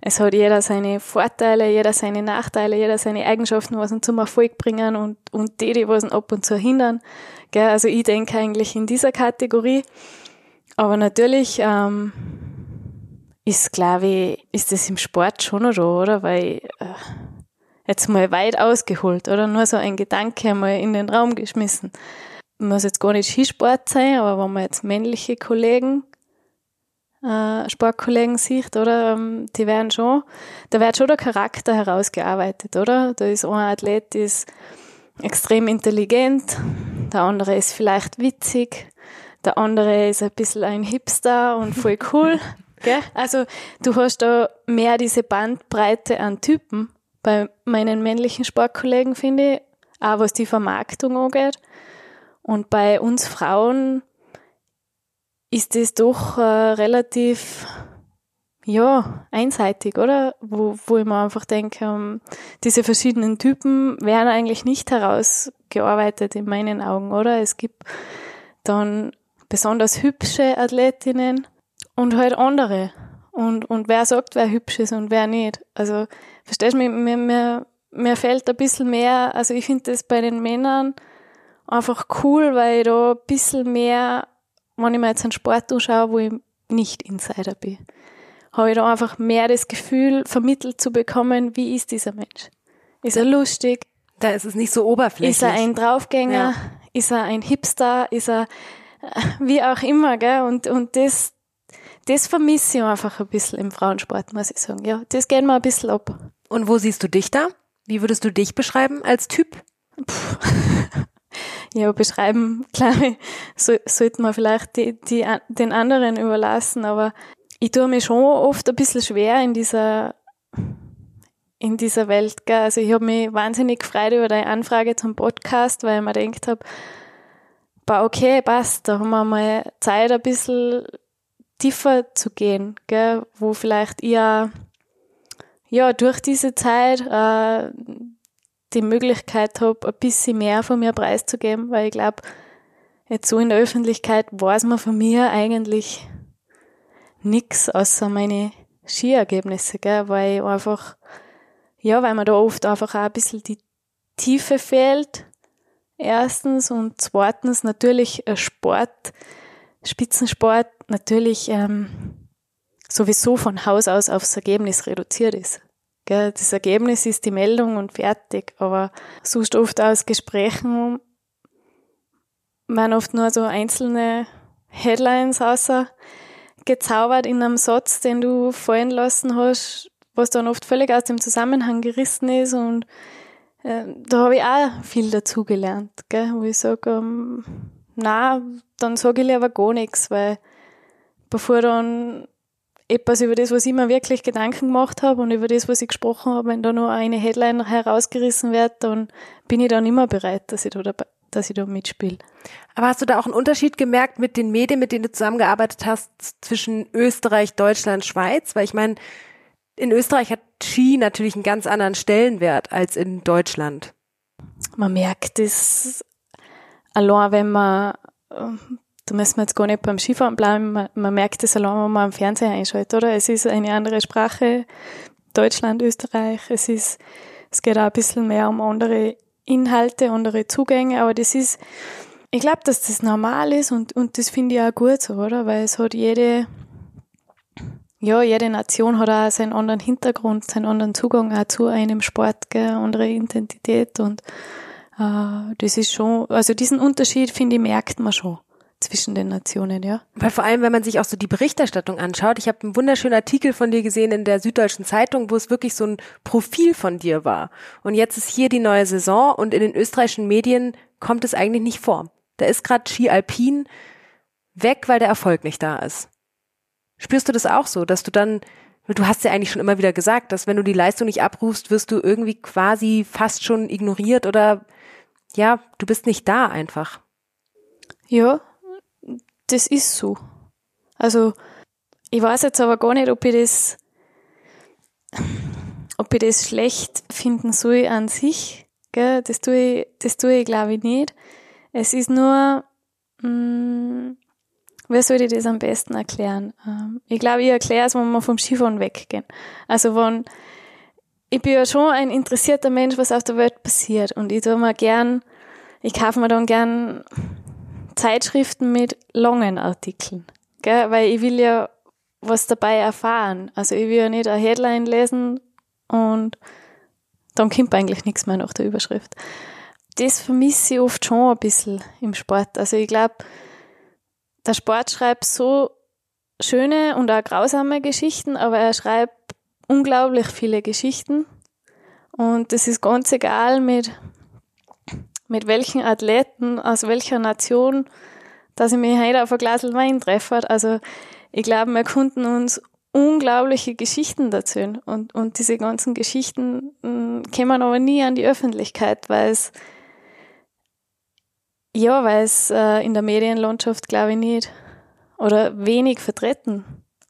es hat jeder seine Vorteile, jeder seine Nachteile, jeder seine Eigenschaften, was ihn zum Erfolg bringen und, und die, die was ihn ab und zu hindern. Gell? Also ich denke eigentlich in dieser Kategorie. Aber natürlich ähm, ist, glaube ich, ist das im Sport schon noch so, oder? Weil äh, jetzt mal weit ausgeholt, oder? Nur so ein Gedanke mal in den Raum geschmissen. Muss jetzt gar nicht Skisport sein, aber wenn man jetzt männliche Kollegen, äh, Sportkollegen sieht, oder? Ähm, die werden schon, da wird schon der Charakter herausgearbeitet, oder? Da ist ein Athlet, ist extrem intelligent, der andere ist vielleicht witzig, der andere ist ein bisschen ein Hipster und voll cool. Gell? Also du hast da mehr diese Bandbreite an Typen bei meinen männlichen Sportkollegen, finde ich, auch was die Vermarktung angeht. Und bei uns Frauen ist das doch äh, relativ ja, einseitig, oder? Wo, wo ich mir einfach denke, um, ähm, diese verschiedenen Typen werden eigentlich nicht herausgearbeitet in meinen Augen, oder? Es gibt dann besonders hübsche Athletinnen, und halt andere. Und, und wer sagt, wer hübsch ist und wer nicht. Also, verstehst du, mir, mir, mir fällt ein bisschen mehr, also ich finde das bei den Männern einfach cool, weil ich da ein bisschen mehr, wenn ich mir jetzt einen Sport anschaue, wo ich nicht Insider bin, habe ich da einfach mehr das Gefühl, vermittelt zu bekommen, wie ist dieser Mensch? Ist er lustig? Da ist es nicht so oberflächlich. Ist er ein Draufgänger? Ja. Ist er ein Hipster? Ist er äh, wie auch immer, gell? Und, und das, das vermisse ich einfach ein bisschen im Frauensport, muss ich sagen. Ja, das geht mir ein bisschen ab. Und wo siehst du dich da? Wie würdest du dich beschreiben als Typ? Puh. Ja, beschreiben, glaube ich, so, sollte man vielleicht die, die, den anderen überlassen, aber ich tue mir schon oft ein bisschen schwer in dieser, in dieser Welt. Gell? Also ich habe mich wahnsinnig gefreut über deine Anfrage zum Podcast, weil ich mir gedacht habe, okay, passt, da haben wir mal Zeit, ein bisschen tiefer zu gehen, gell, wo vielleicht ihr ja durch diese Zeit äh, die Möglichkeit habe, ein bisschen mehr von mir preiszugeben, weil ich glaube, jetzt so in der Öffentlichkeit weiß man von mir eigentlich nichts außer meine Skiergebnisse, gell, weil ich einfach, ja, weil man da oft einfach auch ein bisschen die Tiefe fehlt, erstens, und zweitens natürlich Sport, Spitzensport natürlich ähm, sowieso von Haus aus aufs Ergebnis reduziert ist. Gell? Das Ergebnis ist die Meldung und fertig, aber sonst oft aus Gesprächen werden oft nur so einzelne Headlines außer gezaubert in einem Satz, den du fallen lassen hast, was dann oft völlig aus dem Zusammenhang gerissen ist und äh, da habe ich auch viel dazugelernt, wo ich sage, ähm, na, dann sage ich lieber gar nichts, weil bevor dann etwas über das, was ich mir wirklich Gedanken gemacht habe und über das, was ich gesprochen habe, wenn da nur eine Headline herausgerissen wird, dann bin ich dann immer bereit, dass ich da, dabei, dass ich da mitspiele. Aber hast du da auch einen Unterschied gemerkt mit den Medien, mit denen du zusammengearbeitet hast, zwischen Österreich, Deutschland, Schweiz? Weil ich meine, in Österreich hat Ski natürlich einen ganz anderen Stellenwert als in Deutschland. Man merkt es allein, wenn man da müssen wir jetzt gar nicht beim Skifahren bleiben, man, man merkt es allein, wenn man am Fernseher einschaltet, oder? Es ist eine andere Sprache, Deutschland, Österreich, es ist, es geht auch ein bisschen mehr um andere Inhalte, andere Zugänge, aber das ist, ich glaube, dass das normal ist und, und das finde ich auch gut so, oder? Weil es hat jede, ja, jede Nation hat auch seinen anderen Hintergrund, seinen anderen Zugang auch zu einem Sport, gell, andere Identität und äh, das ist schon, also diesen Unterschied, finde ich, merkt man schon zwischen den Nationen, ja. Weil vor allem, wenn man sich auch so die Berichterstattung anschaut, ich habe einen wunderschönen Artikel von dir gesehen in der Süddeutschen Zeitung, wo es wirklich so ein Profil von dir war. Und jetzt ist hier die neue Saison und in den österreichischen Medien kommt es eigentlich nicht vor. Da ist gerade Ski Alpin weg, weil der Erfolg nicht da ist. Spürst du das auch so, dass du dann, du hast ja eigentlich schon immer wieder gesagt, dass wenn du die Leistung nicht abrufst, wirst du irgendwie quasi fast schon ignoriert oder ja, du bist nicht da einfach. Ja, das ist so. Also, ich weiß jetzt aber gar nicht, ob ich das, ob ich das schlecht finden soll an sich. Gell? Das tue ich, das tue ich glaube ich nicht. Es ist nur, mh, mm, wie soll ich das am besten erklären? Ähm, ich glaube, ich erkläre es, wenn wir vom Skifahren weggehen. Also, wenn, ich bin ja schon ein interessierter Mensch, was auf der Welt passiert. Und ich tue mir gern, ich kaufe mir dann gern Zeitschriften mit langen Artikeln, gell? weil ich will ja was dabei erfahren. Also ich will ja nicht eine Headline lesen und dann kommt eigentlich nichts mehr nach der Überschrift. Das vermisse ich oft schon ein bisschen im Sport. Also ich glaube, der Sport schreibt so schöne und auch grausame Geschichten, aber er schreibt unglaublich viele Geschichten. Und das ist ganz egal, mit mit welchen Athleten aus welcher Nation, dass ich mich heute auf ein Glas Wein treffe. Also ich glaube, wir konnten uns unglaubliche Geschichten erzählen und, und diese ganzen Geschichten mh, hm, kämen aber nie an die Öffentlichkeit, weil es ja, weil es äh, in der Medienlandschaft glaube ich nicht oder wenig vertreten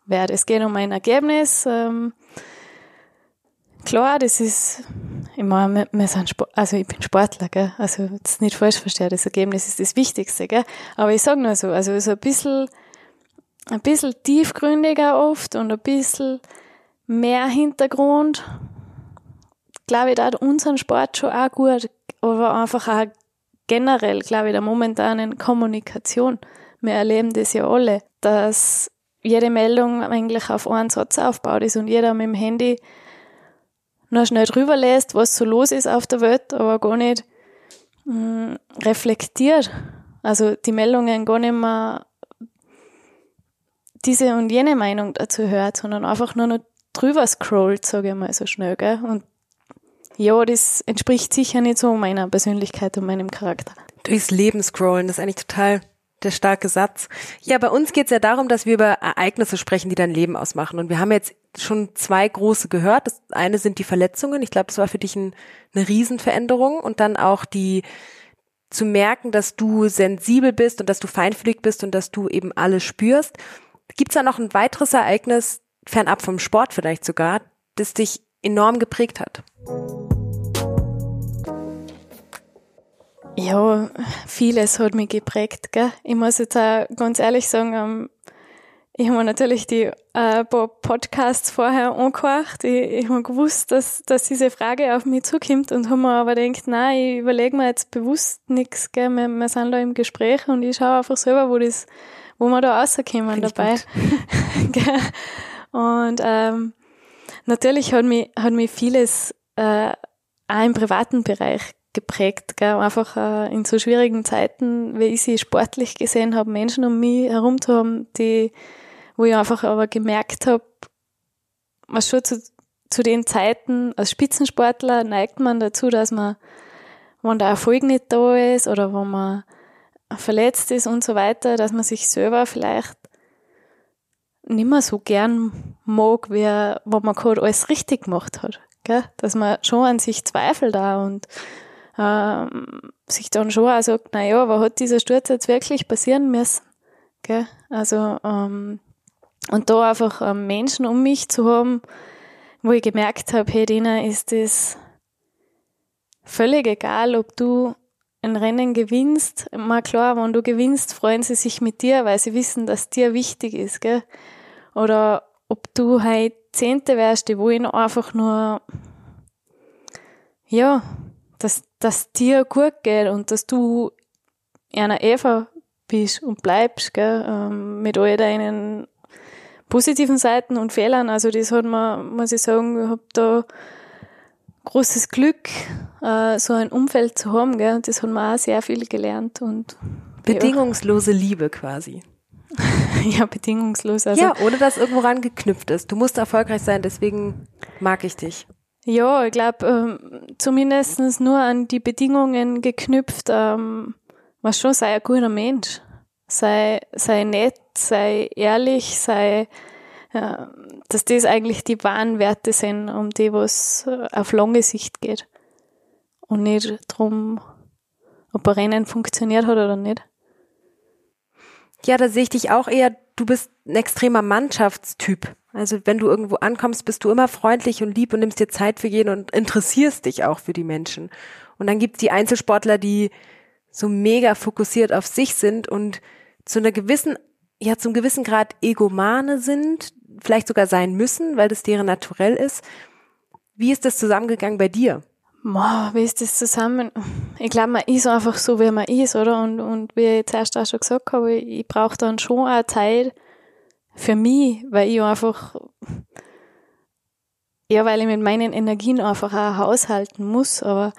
wird. Es geht um ein Ergebnis. Ähm, klar, das ist ich meine, wir sind Sport, also ich bin Sportler, gell? also jetzt nicht falsch verstehen, das Ergebnis ist das Wichtigste, gell? aber ich sage nur so, also so ein bisschen, ein bisschen tiefgründiger oft und ein bisschen mehr Hintergrund, glaube ich, da hat unseren Sport schon auch gut, aber einfach auch generell, glaube ich, der momentanen Kommunikation. Wir erleben das ja alle, dass jede Meldung eigentlich auf einen Satz aufgebaut ist und jeder mit dem Handy nur schnell drüber lässt, was so los ist auf der Welt, aber gar nicht mh, mm, reflektiert. Also die Meldungen gar nicht mehr diese und jene Meinung dazu hört, sondern einfach nur noch drüber scrollt, sage ich mal so schnell. Gell? Und ja, das entspricht sicher nicht so meiner Persönlichkeit und meinem Charakter. Durchs Leben scrollen, das ist eigentlich total der starke Satz. Ja, bei uns geht es ja darum, dass wir über Ereignisse sprechen, die dein Leben ausmachen. Und wir haben jetzt schon zwei große gehört. Das eine sind die Verletzungen. Ich glaube, das war für dich ein, eine Riesenveränderung. Und dann auch die zu merken, dass du sensibel bist und dass du feinfühlig bist und dass du eben alles spürst. Gibt es da noch ein weiteres Ereignis, fernab vom Sport vielleicht sogar, das dich enorm geprägt hat? Ja, vieles hat mich geprägt. Gell? Ich muss jetzt auch ganz ehrlich sagen, ähm, ich habe mir natürlich die äh, paar Podcasts vorher angehört. Ich, ich habe gewusst, dass, dass diese Frage auf mich zukommt und habe mir aber gedacht, nein, ich überlege mir jetzt bewusst nichts. Gell? Wir, wir sind da im Gespräch und ich schaue einfach selber, wo das, wo wir da rauskommen dabei. und ähm, natürlich hat mich, hat mich vieles äh, auch im privaten Bereich geprägt. Gell? Einfach äh, in so schwierigen Zeiten, wie ich sie sportlich gesehen habe, Menschen um mich herum zu haben, die, wo ich einfach aber gemerkt habe, was schon zu, zu den Zeiten als Spitzensportler neigt man dazu, dass man, wenn der Erfolg nicht da ist oder wenn man verletzt ist und so weiter, dass man sich selber vielleicht nicht mehr so gern mag, wie wenn man gerade alles richtig gemacht hat. Gell? Dass man schon an sich zweifelt da und ähm, sich dann schon auch sagt, na ja, aber hat dieser Sturz jetzt wirklich passieren müssen? Gell? Also ähm, und da einfach ähm, Menschen um mich zu haben, wo ich gemerkt habe, hey, denen ist es völlig egal, ob du ein Rennen gewinnst. Mal klar, wenn du gewinnst, freuen sie sich mit dir, weil sie wissen, dass dir wichtig ist, gell? Oder ob du halt Zehnte wärst, die wollen einfach nur, ja, dass, dass dir gut geht und dass du einer Eva bist und bleibst, gell? Ähm, mit all deinen positiven Seiten und Fehlern. Also das hat man, muss ich sagen, ich habe da großes Glück, äh, so ein Umfeld zu haben. Gell? Das hat man auch sehr viel gelernt. und Bedingungslose ja. Liebe quasi. ja, bedingungslos. Also, ja, ohne dass irgendwo ran geknüpft ist. Du musst erfolgreich sein, deswegen mag ich dich. Ja, ich glaube, ähm, zumindest nur an die Bedingungen geknüpft, ähm, was schon sei ein guter Mensch. Sei, sei nett, sei ehrlich, sei, äh, dass das eigentlich die wahren Werte sind, um die was äh, auf lange Sicht geht. Und nicht darum, ob ein Rennen funktioniert hat oder nicht. Ja, da sehe ich dich auch eher, du bist ein extremer Mannschaftstyp. Also wenn du irgendwo ankommst, bist du immer freundlich und lieb und nimmst dir Zeit für jeden und interessierst dich auch für die Menschen. Und dann gibt's die Einzelsportler, die so mega fokussiert auf sich sind und zu einer gewissen, ja, zum gewissen Grad Egomane sind, vielleicht sogar sein müssen, weil das deren Naturell ist. Wie ist das zusammengegangen bei dir? Boah, wie ist das zusammen? Ich glaube, man ist einfach so, wie man ist, oder? Und, und wie ich zuerst auch schon gesagt habe, ich, ich brauche dann schon auch Zeit für mich, weil ich einfach, ja, weil ich mit meinen Energien einfach auch haushalten muss, aber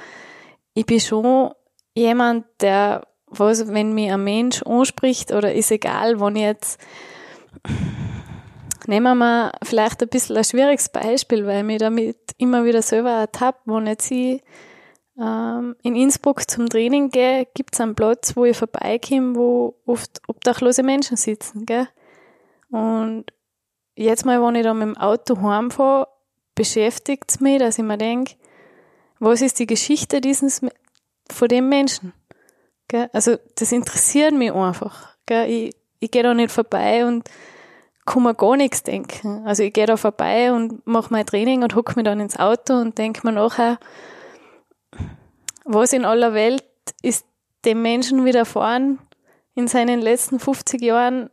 ich bin schon jemand, der, was, wenn mir ein Mensch anspricht, oder ist egal, wenn ich jetzt, nehmen wir vielleicht ein bisschen ein schwieriges Beispiel, weil mich damit immer wieder selber ertappt, wenn jetzt ich ähm, in Innsbruck zum Training gehe, gibt es einen Platz, wo ich vorbeikomme, wo oft obdachlose Menschen sitzen, gell? Und jetzt mal, wenn ich da mit dem Auto heimfahre, beschäftigt es mich, dass ich mir denke, was ist die Geschichte dieses, von dem Menschen? Gell? Also, das interessiert mich einfach. Gell? Ich, ich gehe da nicht vorbei und kann mir gar nichts denken. Also ich gehe da vorbei und mache mein Training und hocke mich dann ins Auto und denke mir nachher, was in aller Welt ist dem Menschen widerfahren in seinen letzten 50 Jahren,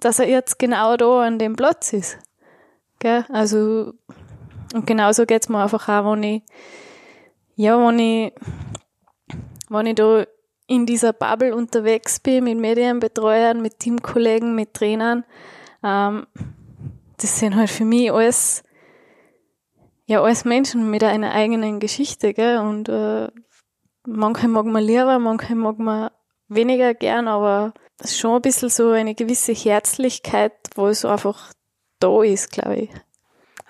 dass er jetzt genau da an dem Platz ist. Gell? Also, und genauso geht's mir einfach auch, wenn ich, ja, wenn ich, wenn ich da in dieser Bubble unterwegs bin, mit Medienbetreuern, mit Teamkollegen, mit Trainern, ähm, das sind halt für mich alles, ja, alles Menschen mit einer eigenen Geschichte, gell? Und äh, manche mag man lieber, manche mag man weniger gern, aber schon ein bisschen so eine gewisse Herzlichkeit, wo es einfach da ist, glaube ich.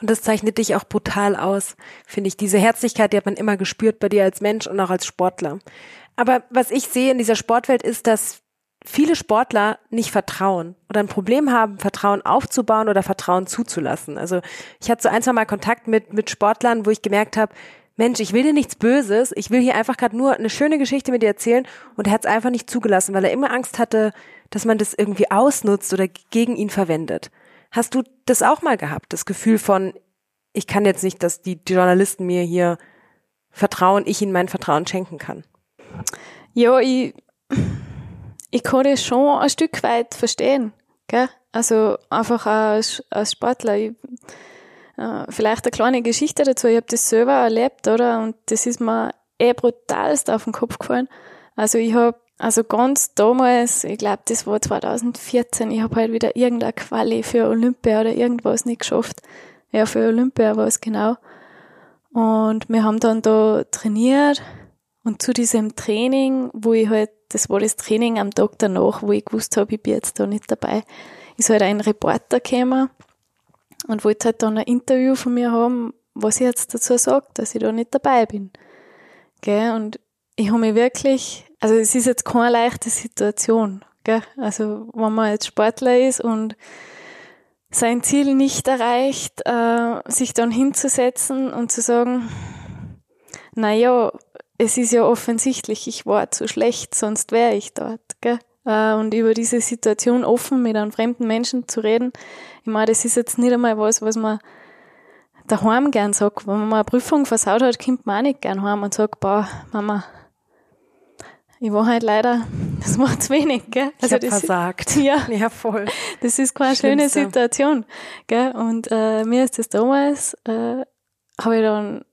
Und das zeichnet dich auch brutal aus, finde ich. Diese Herzlichkeit, die hat man immer gespürt bei dir als Mensch und auch als Sportler. Aber was ich sehe in dieser Sportwelt ist, dass viele Sportler nicht vertrauen oder ein Problem haben, Vertrauen aufzubauen oder Vertrauen zuzulassen. Also ich hatte so ein, zwei Mal Kontakt mit, mit Sportlern, wo ich gemerkt habe, Mensch, ich will dir nichts Böses, ich will hier einfach gerade nur eine schöne Geschichte mit dir erzählen und er hat es einfach nicht zugelassen, weil er immer Angst hatte, dass man das irgendwie ausnutzt oder gegen ihn verwendet. Hast du das auch mal gehabt, das Gefühl von, ich kann jetzt nicht, dass die, die Journalisten mir hier vertrauen, ich ihnen mein Vertrauen schenken kann? Ja, ich ich kann das schon ein Stück weit verstehen. Gell? Also einfach als, als Sportler. Ich, äh, vielleicht eine kleine Geschichte dazu. Ich habe das selber erlebt, oder? Und das ist mir eh brutalst auf den Kopf gefallen. Also ich habe also ganz damals, ich glaube, das war 2014, ich habe halt wieder irgendeine Quali für Olympia oder irgendwas nicht geschafft. Ja, für Olympia war es genau. Und wir haben dann da trainiert und zu diesem Training, wo ich halt das war das Training am Tag danach, wo ich gewusst habe, ich bin jetzt da nicht dabei, ist halt ein Reporter gekommen und wollte halt dann ein Interview von mir haben, was ich jetzt dazu sage, dass ich da nicht dabei bin. Gell? Und ich habe mich wirklich, also es ist jetzt keine leichte Situation. Gell? Also wenn man jetzt Sportler ist und sein Ziel nicht erreicht, äh, sich dann hinzusetzen und zu sagen, na ja, es ist ja offensichtlich, ich war zu schlecht, sonst wäre ich dort. Gell? Äh, und über diese Situation offen mit einem fremden Menschen zu reden, ich meine, das ist jetzt nicht einmal was, was man daheim gern sagt. Wenn man mal eine Prüfung versaut hat, kommt man auch nicht gern heim und sagt, boah, Mama, ich war halt leider, das war zu wenig, gell? Also ich das, versagt. Ja. Ja, voll. Das ist keine schöne Situation, gell? Und äh, mir ist das damals, äh, habe ich dann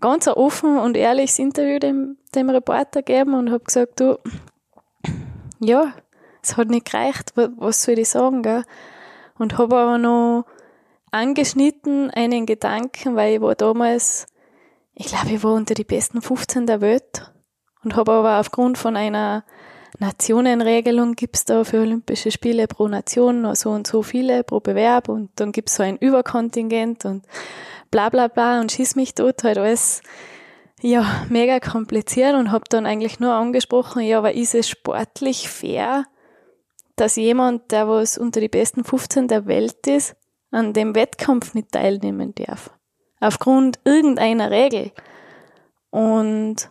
ganz ein offen und ehrliches Interview dem, dem Reporter gegeben und habe gesagt, du, ja, es hat nicht gereicht, was soll ich sagen, gell? Und habe aber noch angeschnitten einen Gedanken, weil ich war damals, ich glaube, ich war unter die besten 15 der Welt und habe aber aufgrund von einer Nationenregelung gibt's da für Olympische Spiele pro Nation noch so und so viele pro Bewerb und dann gibt's so ein Überkontingent und bla bla bla und schieß mich tot, halt alles ja, mega kompliziert und habe dann eigentlich nur angesprochen, ja, aber ist es sportlich fair, dass jemand, der was unter die besten 15 der Welt ist, an dem Wettkampf nicht teilnehmen darf? Aufgrund irgendeiner Regel. Und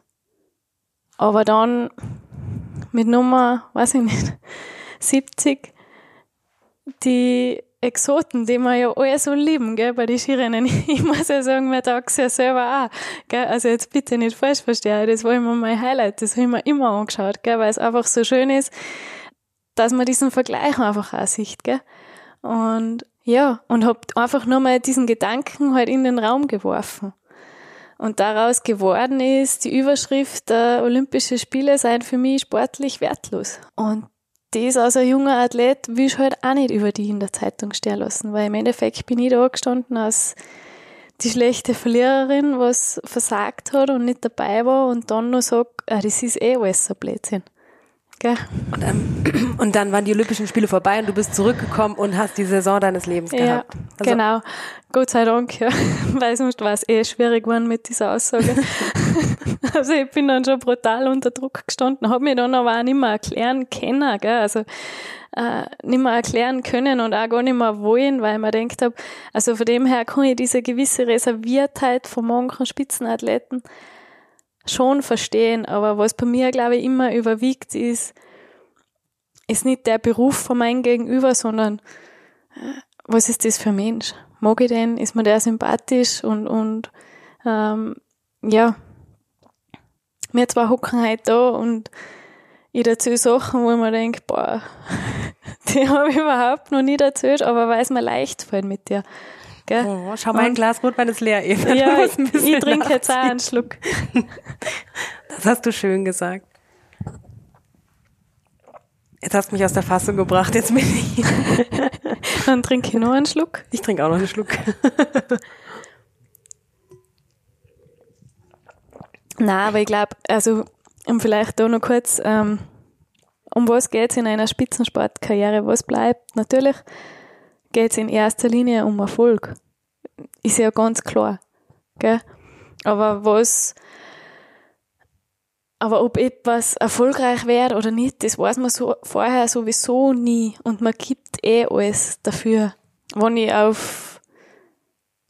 aber dann mit Nummer, weiß ich nicht, 70, die Exoten, die wir ja alle so lieben, gell, bei den Skirennen. Ich muss ja sagen, mir taugt ja selber auch, gell. Also jetzt bitte nicht falsch verstehen, das war immer mein Highlight, das habe ich mir immer angeschaut, gell, weil es einfach so schön ist, dass man diesen Vergleich einfach auch sieht, gell. Und ja, und hab einfach nur mal diesen Gedanken halt in den Raum geworfen. Und daraus geworden ist die Überschrift, äh, Olympische Spiele seien für mich sportlich wertlos. Und das als ein junger Athlet will ich halt auch nicht über die in der Zeitung stehen lassen, weil im Endeffekt bin ich da gestanden als die schlechte Verliererin, was versagt hat und nicht dabei war und dann noch sagt, ah, das ist eh alles ein Blödsinn. Gell? Und, ähm, und dann waren die Olympischen Spiele vorbei und du bist zurückgekommen und hast die Saison deines Lebens gehabt. Ja, also, genau. Gott sei Dank, ja. Weil sonst war es eh schwierig geworden mit dieser Aussage. also ich bin dann schon brutal unter Druck gestanden, habe mir dann aber auch nicht mehr erklären können, gell? also äh, nicht mehr erklären können und auch gar nicht mehr wollen, weil mir gedacht habe, also von dem her kann ich diese gewisse Reserviertheit von manchen Spitzenathleten schon verstehen, aber was bei mir, glaube ich, immer überwiegt, ist, ist nicht der Beruf von meinem Gegenüber, sondern äh, was ist das für ein Mensch? Mag ich den? Ist mir der sympathisch? Und, und ähm, ja, wir zwei hocken heute da und ich erzähle Sachen, wo ich mir denke, boah, die habe ich überhaupt noch nie erzählt, aber weil es mir leicht fällt mit dir. Gell? Oh, schau mal, ein Glas Rotwein ist leer. Eva. Ja, ich, ich trinke jetzt auch einen Schluck. Das hast du schön gesagt. Jetzt hast du mich aus der Fassung gebracht, jetzt bin ich. Dann trinke ich noch einen Schluck. Ich trinke auch noch einen Schluck. Na, aber ich glaube, also um vielleicht da noch kurz, ähm, um was geht es in einer Spitzensportkarriere? Was bleibt? Natürlich geht es in erster Linie um Erfolg. Ist ja ganz klar. Gell? Aber was, aber ob etwas erfolgreich wird oder nicht, das weiß man so vorher sowieso nie. Und man gibt eh alles dafür. Wenn ich auf,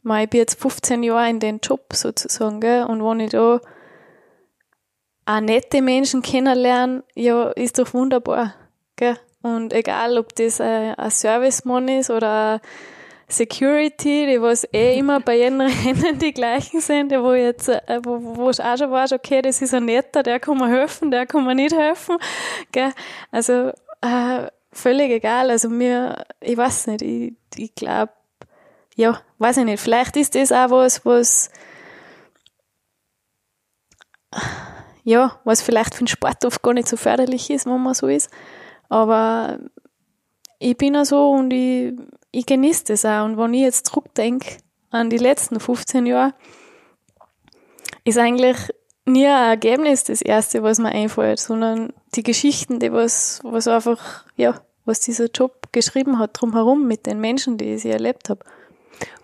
ich bin jetzt 15 Jahre in den Job sozusagen, gell? und wenn ich da auch nette Menschen kennenlerne, ja, ist doch wunderbar. Gell? Und egal, ob das ein, ein Servicemann ist oder Security, die was eh immer bei jedem Rennen die gleichen sind, die wo jetzt, äh, wo, wo ich auch schon weiß, okay, das ist ein netter, der kann mir helfen, der kann mir nicht helfen. Gell? Also äh, völlig egal. Also mir, ich weiß nicht, ich, ich glaube, ja, weiß ich nicht, vielleicht ist das auch was, was ja, was vielleicht für den Sport oft gar nicht so förderlich ist, wenn man so ist. Aber ich bin auch so und ich, ich genieße das auch. Und wenn ich jetzt zurückdenke an die letzten 15 Jahre, ist eigentlich nie ein Ergebnis das erste, was mir einfällt, sondern die Geschichten, die was, was einfach, ja, was dieser Job geschrieben hat drumherum mit den Menschen, die ich erlebt habe.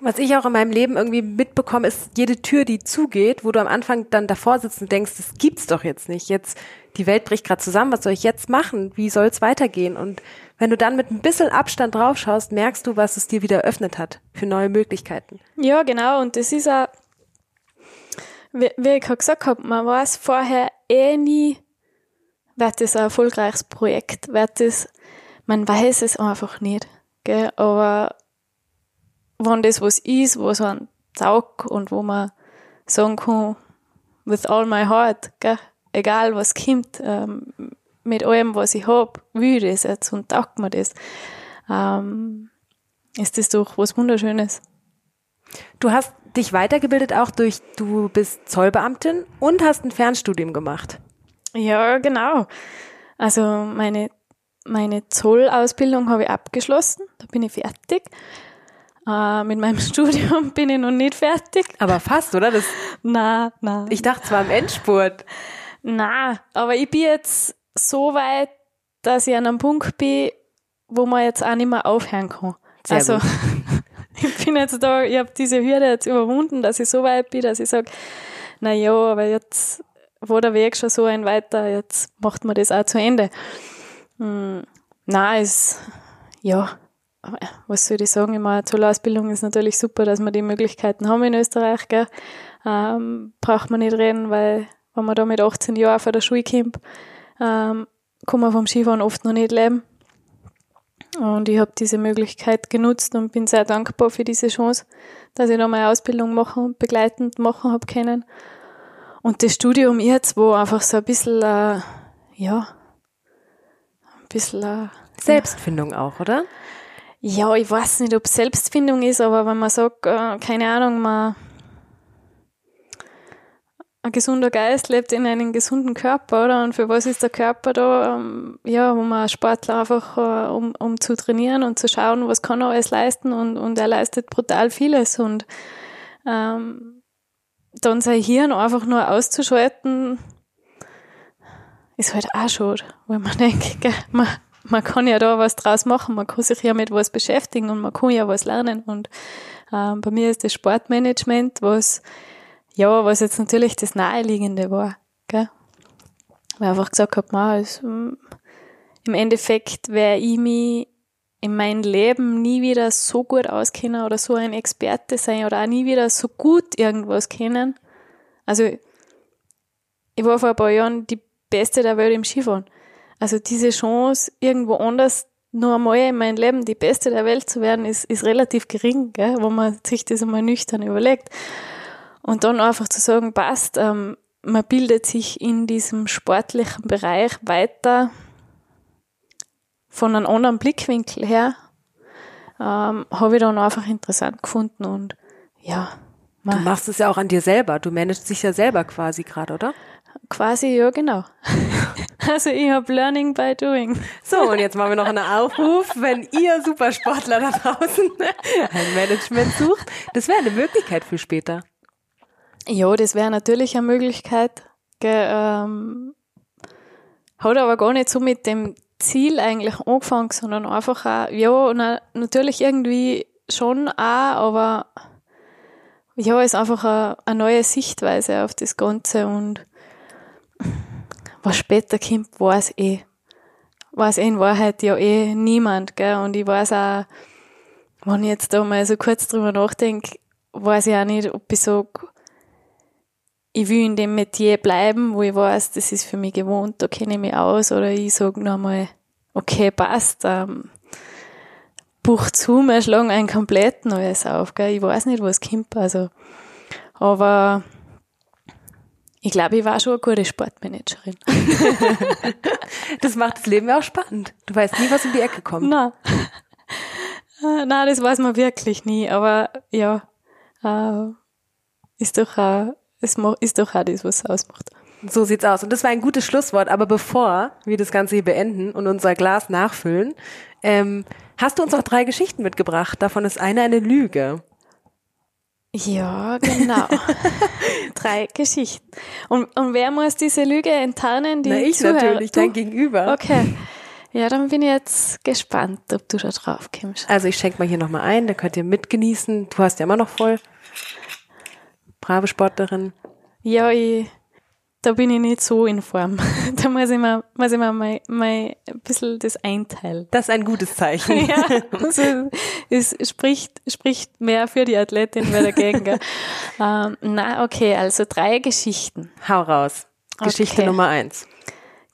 Was ich auch in meinem Leben irgendwie mitbekomme, ist jede Tür, die zugeht, wo du am Anfang dann davor sitzt und denkst, das gibt's doch jetzt nicht. Jetzt, die Welt bricht gerade zusammen, was soll ich jetzt machen? Wie soll es weitergehen? Und wenn du dann mit ein bisschen Abstand drauf schaust, merkst du, was es dir wieder eröffnet hat für neue Möglichkeiten. Ja, genau. Und das ist auch, wie, wie ich auch gesagt habe, man weiß vorher eh nie, wird das ein erfolgreiches Projekt, wird das, man weiß es einfach nicht. Gell? Aber wenn das was ist, was ein taugt und wo man sagen kann, with all my heart, gell? egal was kommt, ähm, mit allem, was ich hab, will ich das jetzt und taugt mir das, ähm, ist das doch was Wunderschönes. Du hast dich weitergebildet auch durch, du bist Zollbeamtin und hast ein Fernstudium gemacht. Ja, genau. Also meine, meine Zollausbildung habe ich abgeschlossen, da bin ich fertig. Äh, mit meinem Studium bin ich noch nicht fertig. Aber fast, oder? Das, na, na. ich dachte zwar im Endspurt. Na, aber ich bin jetzt so weit, dass ich an einem Punkt bin, wo man jetzt auch nicht mehr aufhören kann. Sehr also ich bin jetzt da, ich habe diese Hürde jetzt überwunden, dass ich so weit bin, dass ich sage, na ja, aber jetzt war der Weg schon so ein weiter, jetzt macht man das auch zu Ende. Hm, na, ist, ja, was soll ich sagen, meine, Zollausbildung ist natürlich super, dass wir die Möglichkeiten haben in Österreich, gell. Ähm, braucht man nicht reden, weil wenn man da mit 18 Jahren vor der Schule kommt, ähm, kann man vom Skifahren oft noch nicht leben. Und ich habe diese Möglichkeit genutzt und bin sehr dankbar für diese Chance, dass ich da meine Ausbildung machen begleitend machen habe können. Und das Studium jetzt, wo einfach so ein bisschen, äh, ja, ein bisschen, äh, Selbstfindung auch, oder? Ja, ich weiß nicht, ob Selbstfindung ist, aber wenn man sagt, äh, keine Ahnung, man ein gesunder Geist lebt in einem gesunden Körper, oder? Und für was ist der Körper da? Ähm, ja, um ein Sportler einfach, äh, um, um zu trainieren und zu schauen, was kann er alles leisten und, und er leistet brutal vieles und ähm, dann sein Hirn einfach nur auszuschalten, ist halt auch schade, weil man denkt, gell, man, man kann ja da was draus machen, man kann sich ja mit was beschäftigen und man kann ja was lernen und ähm, bei mir ist das Sportmanagement, was ja, was jetzt natürlich das Naheliegende war, gell? Weil ich einfach gesagt habe, man, also, im Endeffekt werde ich mich in meinem Leben nie wieder so gut auskennen oder so ein Experte sein oder auch nie wieder so gut irgendwas kennen. Also, ich war vor ein paar Jahren die Beste der Welt im Skifahren. Also diese Chance, irgendwo anders nur einmal in meinem Leben die Beste der Welt zu werden, ist, ist relativ gering, gell? wenn man sich das einmal nüchtern überlegt. Und dann einfach zu sagen, passt, ähm, man bildet sich in diesem sportlichen Bereich weiter von einem anderen Blickwinkel her, ähm, habe ich dann einfach interessant gefunden und ja. Du machst es ja auch an dir selber. Du managst dich ja selber quasi gerade, oder? Quasi, ja, genau. also ich habe Learning by Doing. So, und jetzt machen wir noch einen Aufruf, wenn ihr Supersportler da draußen ein Management sucht. Das wäre eine Möglichkeit für später. Ja, das wäre natürlich eine Möglichkeit. Gell, ähm, hat aber gar nicht so mit dem Ziel eigentlich angefangen, sondern einfach auch, ja, na, natürlich irgendwie schon auch, aber ja, ist einfach eine, eine neue Sichtweise auf das Ganze und was später kommt, weiß eh. Weiß eh in Wahrheit ja eh niemand, gell, und ich weiß auch, wenn ich jetzt da mal so kurz drüber nachdenke, weiß ich auch nicht, ob ich sage, ich will in dem Metier bleiben, wo ich weiß, das ist für mich gewohnt, da kenne ich mich aus, oder ich sage nochmal, okay, passt, ähm, Buch zu, wir schlagen ein komplett neues auf, gell? ich weiß nicht, was kommt, also, aber ich glaube, ich war schon eine gute Sportmanagerin. das macht das Leben ja auch spannend. Du weißt nie, was um die Ecke kommt. Nein. Nein, das weiß man wirklich nie, aber ja, äh, ist doch auch es ist doch auch das, was es ausmacht. So sieht's aus. Und das war ein gutes Schlusswort. Aber bevor wir das Ganze hier beenden und unser Glas nachfüllen, ähm, hast du uns noch drei Geschichten mitgebracht. Davon ist eine eine Lüge. Ja, genau. drei Geschichten. Und, und wer muss diese Lüge enttarnen? Die Na, ich Zuhörer? natürlich, du? dein Gegenüber. Okay. Ja, dann bin ich jetzt gespannt, ob du da drauf kommst. Also ich schenke mal hier nochmal ein, da könnt ihr mitgenießen. Du hast ja immer noch voll. Brave Sportlerin. Ja, ich, da bin ich nicht so in Form. Da muss ich mir, muss ich mir mal, mal ein bisschen das einteilen. Das ist ein gutes Zeichen. Ja, also es spricht, spricht mehr für die Athletin wie dagegen. gell. ähm, na, okay, also drei Geschichten. Hau raus. Geschichte Okay. Nummer eins.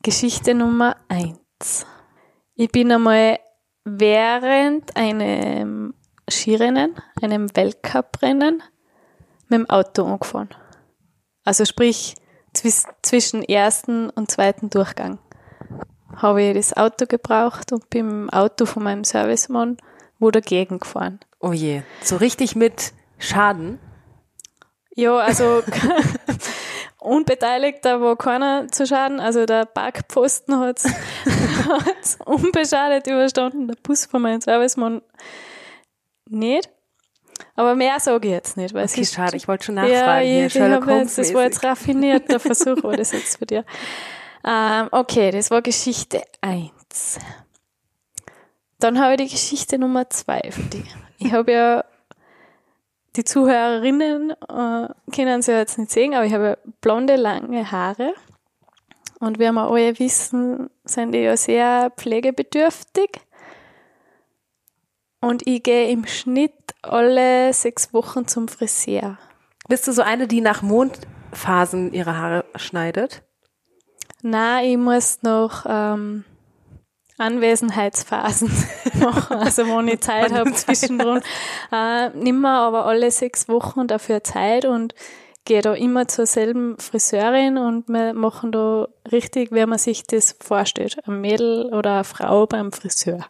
Geschichte Nummer eins. Ich bin einmal während einem Skirennen, einem Weltcuprennen, mit dem Auto angefahren. Also sprich zwischen ersten und zweiten Durchgang habe ich das Auto gebraucht und bin im Auto von meinem Servicemann wo dagegen gefahren. Oh je. So richtig mit Schaden. Ja, also unbeteiligt, da war keiner zu schaden. Also der Parkpfosten hat es unbeschadet überstanden, der Bus von meinem Servicemann nicht. Aber mehr sage ich jetzt nicht, weil es Okay, ist schade. Ich wollte schon ja, nachfragen. hier, ich, ich Sherlock Holmes das war jetzt raffinierter Versuch, war das jetzt für dich. Ähm, okay, das war Geschichte eins. Dann habe ich die Geschichte Nummer zwei für dich. Ich habe ja die Zuhörerinnen äh, können sie ja jetzt nicht sehen, aber ich habe ja blonde, lange Haare. Und wie wir alle wissen, sind die ja sehr pflegebedürftig. Und ich gehe im Schnitt alle sechs Wochen zum Friseur. Bist du so eine, die nach Mondphasen ihre Haare schneidet? Na, ich muss noch ähm, Anwesenheitsphasen machen, also wo ich Zeit habe zwischendrin. Äh, nimmer aber alle sechs Wochen dafür Zeit und gehe da immer zur selben Friseurin und wir machen da richtig, wie man sich das vorstellt. Ein Mädel oder eine Frau beim Friseur.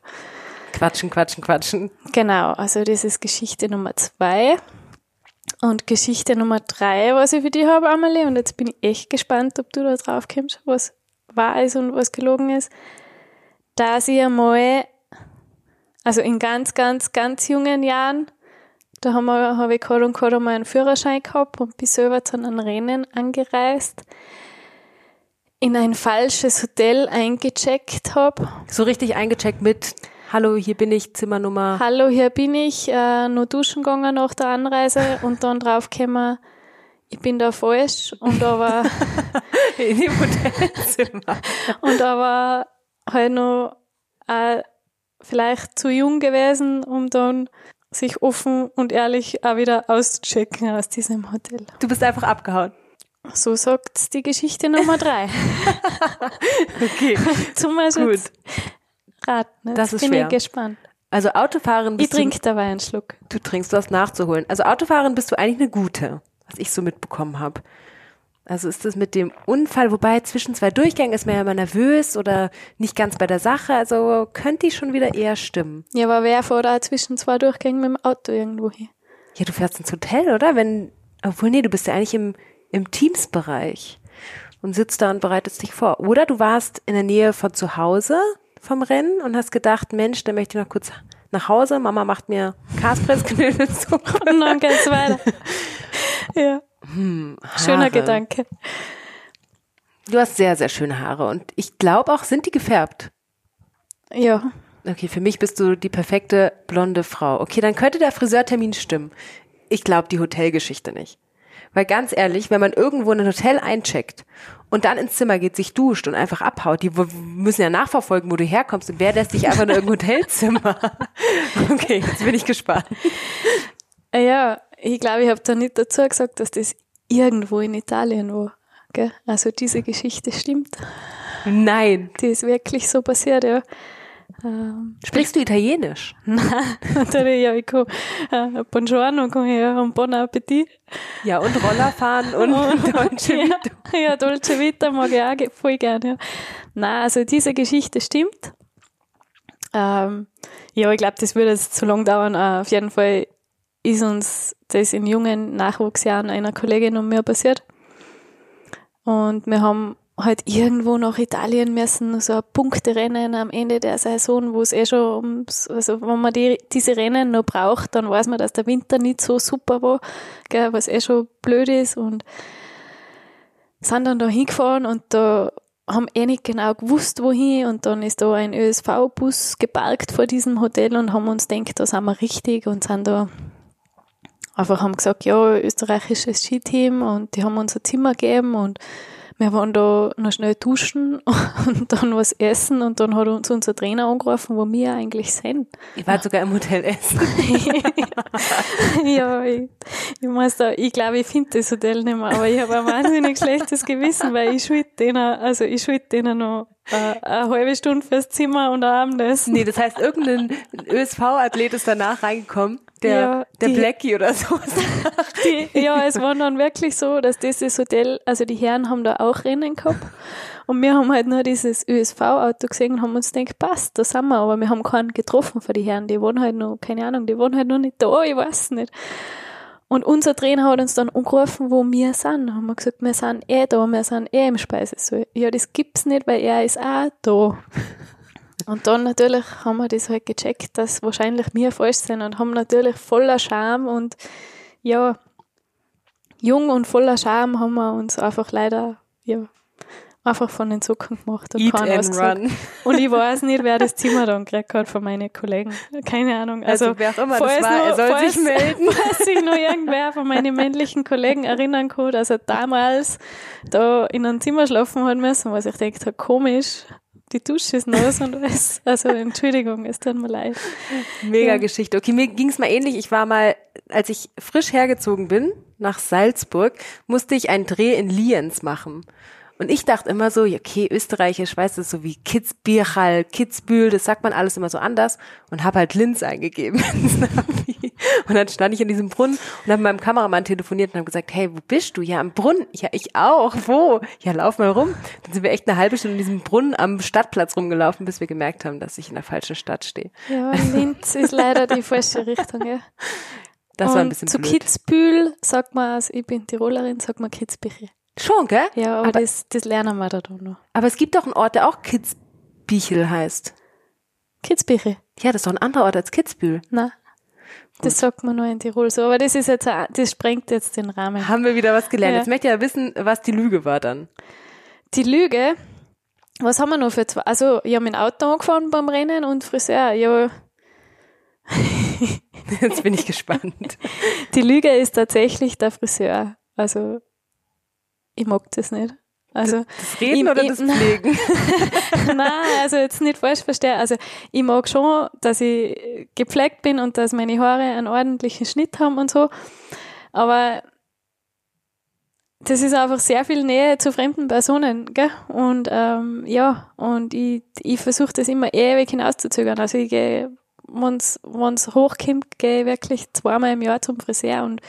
Quatschen, quatschen, quatschen. Genau, also das ist Geschichte Nummer zwei. Und Geschichte Nummer drei, was ich für dich habe, Amelie, und jetzt bin ich echt gespannt, ob du da drauf kommst, was wahr ist und was gelogen ist, dass ich einmal, also in ganz, ganz, ganz jungen Jahren, da haben wir, habe ich gerade und gerade mal einen Führerschein gehabt und bin selber zu einem Rennen angereist, in ein falsches Hotel eingecheckt habe So richtig eingecheckt mit, hallo, hier bin ich, Zimmernummer. Hallo, hier bin ich, äh, nur duschen gegangen nach der Anreise und dann draufgekommen, ich bin da falsch und aber, in dem Hotelzimmer. und aber halt noch äh, vielleicht zu jung gewesen, um dann sich offen und ehrlich auch wieder auszuchecken aus diesem Hotel. Du bist einfach abgehauen. So sagt die Geschichte Nummer drei. Okay. Zum Beispiel Gut. Jetzt raten. Jetzt Das ist bin schwer. ich gespannt. Also Autofahren Ich bist trinke dabei einen Schluck. du, du trinkst, du hast nachzuholen. Also Autofahren bist du eigentlich eine gute, was ich so mitbekommen habe. Also ist das mit dem Unfall, wobei zwischen zwei Durchgängen ist man ja immer nervös oder nicht ganz bei der Sache, also könnte die schon wieder eher stimmen. Ja, aber wer fährt da zwischen zwei Durchgängen mit dem Auto irgendwo hin? Ja, du fährst ins Hotel, oder? Wenn, obwohl, nee, du bist ja eigentlich im, im Teamsbereich und sitzt da und bereitest dich vor. Oder du warst in der Nähe von zu Hause vom Rennen und hast gedacht, Mensch, dann möchte ich noch kurz nach Hause. Mama macht mir Kaspressknödelsuppe. Und dann geht's weiter. ja, schöner Haare. Gedanke. Du hast sehr, sehr schöne Haare und ich glaube auch, sind die gefärbt? Ja, Okay, für mich bist du die perfekte blonde Frau. Okay, dann könnte der Friseurtermin stimmen. Ich glaube die Hotelgeschichte nicht. Weil ganz ehrlich, wenn man irgendwo in ein Hotel eincheckt und dann ins Zimmer geht, sich duscht und einfach abhaut, die müssen ja nachverfolgen, wo du herkommst und wer lässt dich einfach in irgendein Hotelzimmer? Okay, jetzt bin ich gespannt. Äh, ja, ich glaube, ich habe da nicht dazu gesagt, dass das irgendwo in Italien war. Gell? Also diese Geschichte stimmt. Nein. Die ist wirklich so passiert, ja. Ähm, Sprichst du Italienisch? ja, kann, äh, Buongiorno ich ja, und Bon Appetit. Ja, und Roller fahren und Deutsche ja, Vita. ja, Dolce Vita mag ich auch voll gerne. Ja. Nein, also diese Geschichte stimmt. Ähm, ja, ich glaube, das würde jetzt zu lang dauern. Äh, auf jeden Fall ist uns das in jungen Nachwuchsjahren einer Kollegin und mir passiert. Und wir haben halt irgendwo nach Italien müssen, so ein Punkterennen am Ende der Saison, wo es eh schon ums, also wenn man die, diese Rennen noch braucht, dann weiß man, dass der Winter nicht so super war, gell, was eh schon blöd ist und sind dann da hingefahren und da haben eh nicht genau gewusst, wohin. Und dann ist da ein ÖSV-Bus geparkt vor diesem Hotel und haben uns gedacht, da sind wir richtig und sind da einfach haben gesagt, ja, österreichisches Skiteam und die haben uns ein Zimmer gegeben und wir waren da noch schnell duschen und dann was essen und dann hat uns unser Trainer angerufen, wo wir eigentlich sind. Ich war sogar im Hotel essen. ja, ich, ich muss da, ich glaube, ich finde das Hotel nicht mehr, aber ich habe ein wahnsinnig schlechtes Gewissen, weil ich schuld denen, also ich schuld denen noch äh, eine halbe Stunde fürs Zimmer und ein Abendessen. Nee, das heißt, irgendein ÖSV-Athlet ist danach reingekommen, der, ja, der die, Blackie oder so. Die, ja, es war dann wirklich so, dass dieses Hotel, also die Herren haben da auch Rennen gehabt und wir haben halt nur dieses ÖSV-Auto gesehen und haben uns gedacht, passt, da sind wir, aber wir haben keinen getroffen für die Herren, die waren halt noch, keine Ahnung, die waren halt noch nicht da, ich weiß nicht. Und unser Trainer hat uns dann angerufen, wo wir sind. Haben wir gesagt, wir sind eh da, wir sind eh im Speisesaal. Ja, das gibt's nicht, weil er ist auch da. Und dann natürlich haben wir das halt gecheckt, dass wahrscheinlich wir falsch sind und haben natürlich voller Scham und ja, jung und voller Scham haben wir uns einfach leider, ja, einfach von den Socken gemacht und Eat keinen and run. Und ich weiß nicht, wer das Zimmer dann gekriegt hat von meinen Kollegen. Keine Ahnung. Also, also wer auch immer das war, noch, er soll falls, sich melden. Falls sich noch irgendwer von meinen männlichen Kollegen erinnern kann, dass er damals da in einem Zimmer schlafen hat müssen, was ich denkt habe, komisch. Die Dusche ist nass und alles. Also Entschuldigung, es tut mir leid. Mega ja. Geschichte. Okay, mir ging es mal ähnlich. Ich war mal, als ich frisch hergezogen bin nach Salzburg, musste ich einen Dreh in Lienz machen. Und ich dachte immer so, okay, österreichisch, weißt du, so wie Kitzbühel, Kitzbühel, das sagt man alles immer so anders und habe halt Linz eingegeben. und dann stand ich in diesem Brunnen und habe mit meinem Kameramann telefoniert und habe gesagt, hey, wo bist du? Ja, am Brunnen. Ja, ich auch. Wo? Ja, lauf mal rum. Dann sind wir echt eine halbe Stunde in diesem Brunnen am Stadtplatz rumgelaufen, bis wir gemerkt haben, dass ich in der falschen Stadt stehe. Ja, Linz ist leider die falsche Richtung, ja. Das und war ein bisschen zu blöd. Kitzbühel sagt man, also ich bin Tirolerin, sagt man Kitzbüchel. Schon, gell? Ja, aber, aber das, das lernen wir da noch. Aber es gibt doch einen Ort, der auch Kitzbichel heißt. Kitzbichel? Ja, das ist doch ein anderer Ort als Kitzbühel. Nein. Das sagt man nur in Tirol so, aber das ist jetzt, das sprengt jetzt den Rahmen. Haben wir wieder was gelernt. Ja. Jetzt möchte ich ja wissen, was die Lüge war dann. Die Lüge, was haben wir noch für zwei? Also, ich habe mein Auto angefahren beim Rennen und Friseur, ja. Jetzt bin ich gespannt. Die Lüge ist tatsächlich der Friseur. Also, ich mag das nicht. Also, das Reden ich, oder ich, das Pflegen? Nein, also jetzt nicht falsch verstehen. Also ich mag schon, dass ich gepflegt bin und dass meine Haare einen ordentlichen Schnitt haben und so. Aber das ist einfach sehr viel Nähe zu fremden Personen, gell? Und ähm, ja, und ich, ich versuche das immer ewig hinauszuzögern. Also ich gehe, wenn es hochkommt, gehe ich wirklich zweimal im Jahr zum Friseur und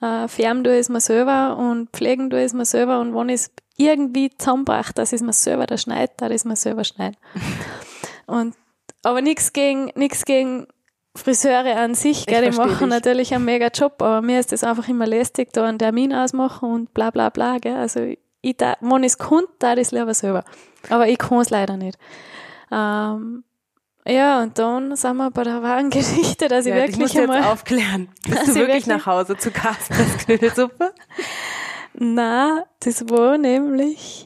äh, färben tue ich mir selber und pflegen tue ich mir selber und wenn ich es irgendwie zusammenbracht, dass ich mir selber da schneide, da ist mir selber schneiden. und, aber nichts gegen, nichts gegen Friseure an sich, gell, die machen dich. natürlich einen mega Job, aber mir ist das einfach immer lästig, da einen Termin ausmachen und bla bla bla, gell. Also ich da, wenn ich es konnte, da ich es lieber selber. Aber ich kann es leider nicht. Ähm, ja, und dann sind wir bei der wahren Geschichte, dass ich ja, wirklich ich einmal... Jetzt aufklären. Bist du wirklich, nach Hause zu Kaspers Knödelsuppe? Na, das war nämlich,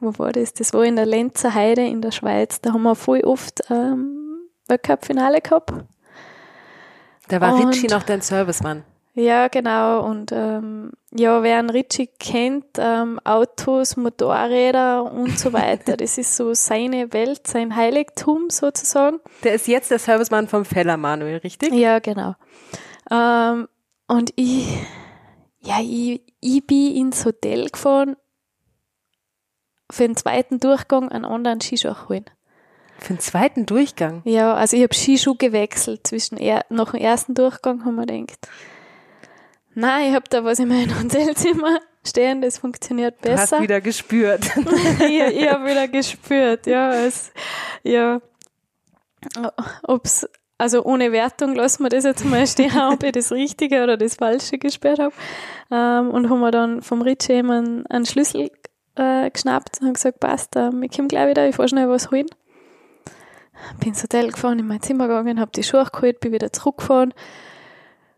wo war das? Das war in der Lenzer Heide in der Schweiz. Da haben wir voll oft ähm, Weltcup-Finale gehabt. Da war und, Ritchie noch dein Servicemann. Ja, genau. Und ähm, ja, wer einen Ritchie kennt, ähm, Autos, Motorräder und so weiter, das ist so seine Welt, sein Heiligtum sozusagen. Der ist jetzt der Servicemann vom Feller Manuel, richtig? Ja, genau. Ähm, und ich, ja, ich, ich bin ins Hotel gefahren für den zweiten Durchgang einen anderen Skischuh holen. Für den zweiten Durchgang? Ja, also ich habe Skischuh gewechselt zwischen er, nach dem ersten Durchgang, haben wir gedacht Nein, ich habe da was in meinem Hotelzimmer stehen, das funktioniert besser. Du hast wieder gespürt. ich ich habe wieder gespürt, ja. Es, ja. Ob's, also ohne Wertung lassen wir das jetzt mal stehen, ob ich das Richtige oder das Falsche gespürt habe. Ähm, und haben wir dann vom Ritchie einen, einen Schlüssel äh, geschnappt und haben gesagt, passt, ähm, ich komme gleich wieder, ich fahr schnell was holen. Bin ins Hotel gefahren, in mein Zimmer gegangen, habe die Schuhe geholt, bin wieder zurückgefahren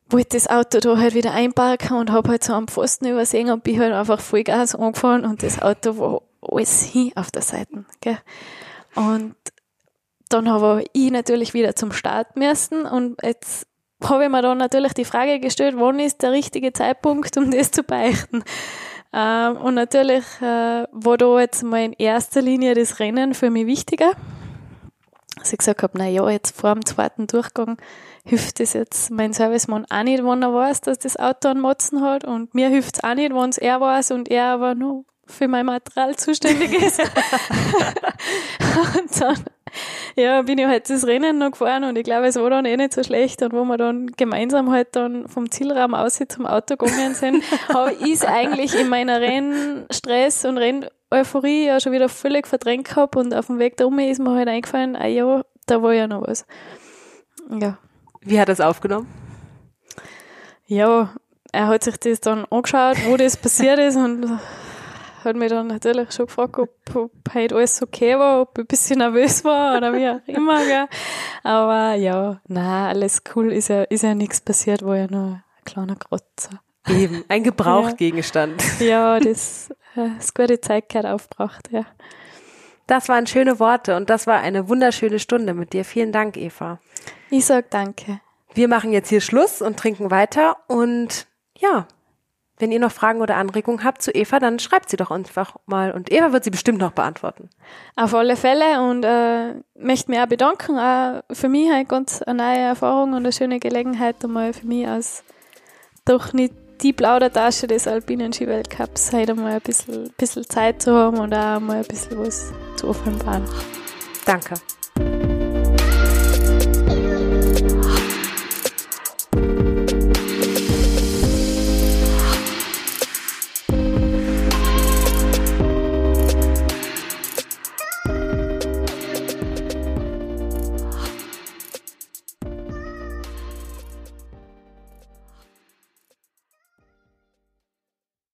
wollte das Auto da halt wieder einparken und habe halt so am Pfosten übersehen und bin halt einfach Vollgas angefahren und das Auto war alles hin auf der Seite. Gell? Und dann habe ich natürlich wieder zum Start müssen und jetzt habe ich mir dann natürlich die Frage gestellt, wann ist der richtige Zeitpunkt, um das zu beichten. Ähm, und natürlich äh, war da jetzt mal in erster Linie das Rennen für mich wichtiger. Dass ich gesagt habe, na ja, jetzt vor dem zweiten Durchgang hilft das jetzt mein Servicemann auch nicht, wenn er weiß, dass das Auto einen Motzen hat. Und mir hilft es auch nicht, wenn es er weiß und er aber nur für mein Material zuständig ist. und dann ja, bin ich halt das Rennen noch gefahren und ich glaube, es war dann eh nicht so schlecht. Und wo wir dann gemeinsam halt dann vom Zielraum aus zum Auto gegangen sind, habe ich eigentlich in meiner Rennstress und Renneuphorie ja schon wieder völlig verdrängt gehabt und auf dem Weg da ist mir halt eingefallen, ah ja, da war ja noch was. Ja. Wie hat er es aufgenommen? Ja, er hat sich das dann angeschaut, wo das passiert ist und hat mich dann natürlich schon gefragt, ob, ob heute alles okay war, ob ich ein bisschen nervös war oder wie auch immer. Gell. Aber ja, na alles cool, ist ja, ist ja nichts passiert, war ja nur ein kleiner Kratzer. Eben, ein Gebrauchgegenstand. Ja, ja das, das äh, gute Zeit gehört aufgebracht, ja. Das waren schöne Worte und das war eine wunderschöne Stunde mit dir. Vielen Dank, Eva. Ich sag danke. Wir machen jetzt hier Schluss und trinken weiter und ja, wenn ihr noch Fragen oder Anregungen habt zu Eva, dann schreibt sie doch einfach mal und Eva wird sie bestimmt noch beantworten. Auf alle Fälle und äh, möchte mich auch bedanken. Auch für mich halt ganz eine neue Erfahrung und eine schöne Gelegenheit, einmal für mich als doch nicht die Plaudertasche des alpinen Skiweltcups heute einmal ein bisschen, bisschen Zeit zu haben und auch mal ein bisschen was zu offenbaren. Danke.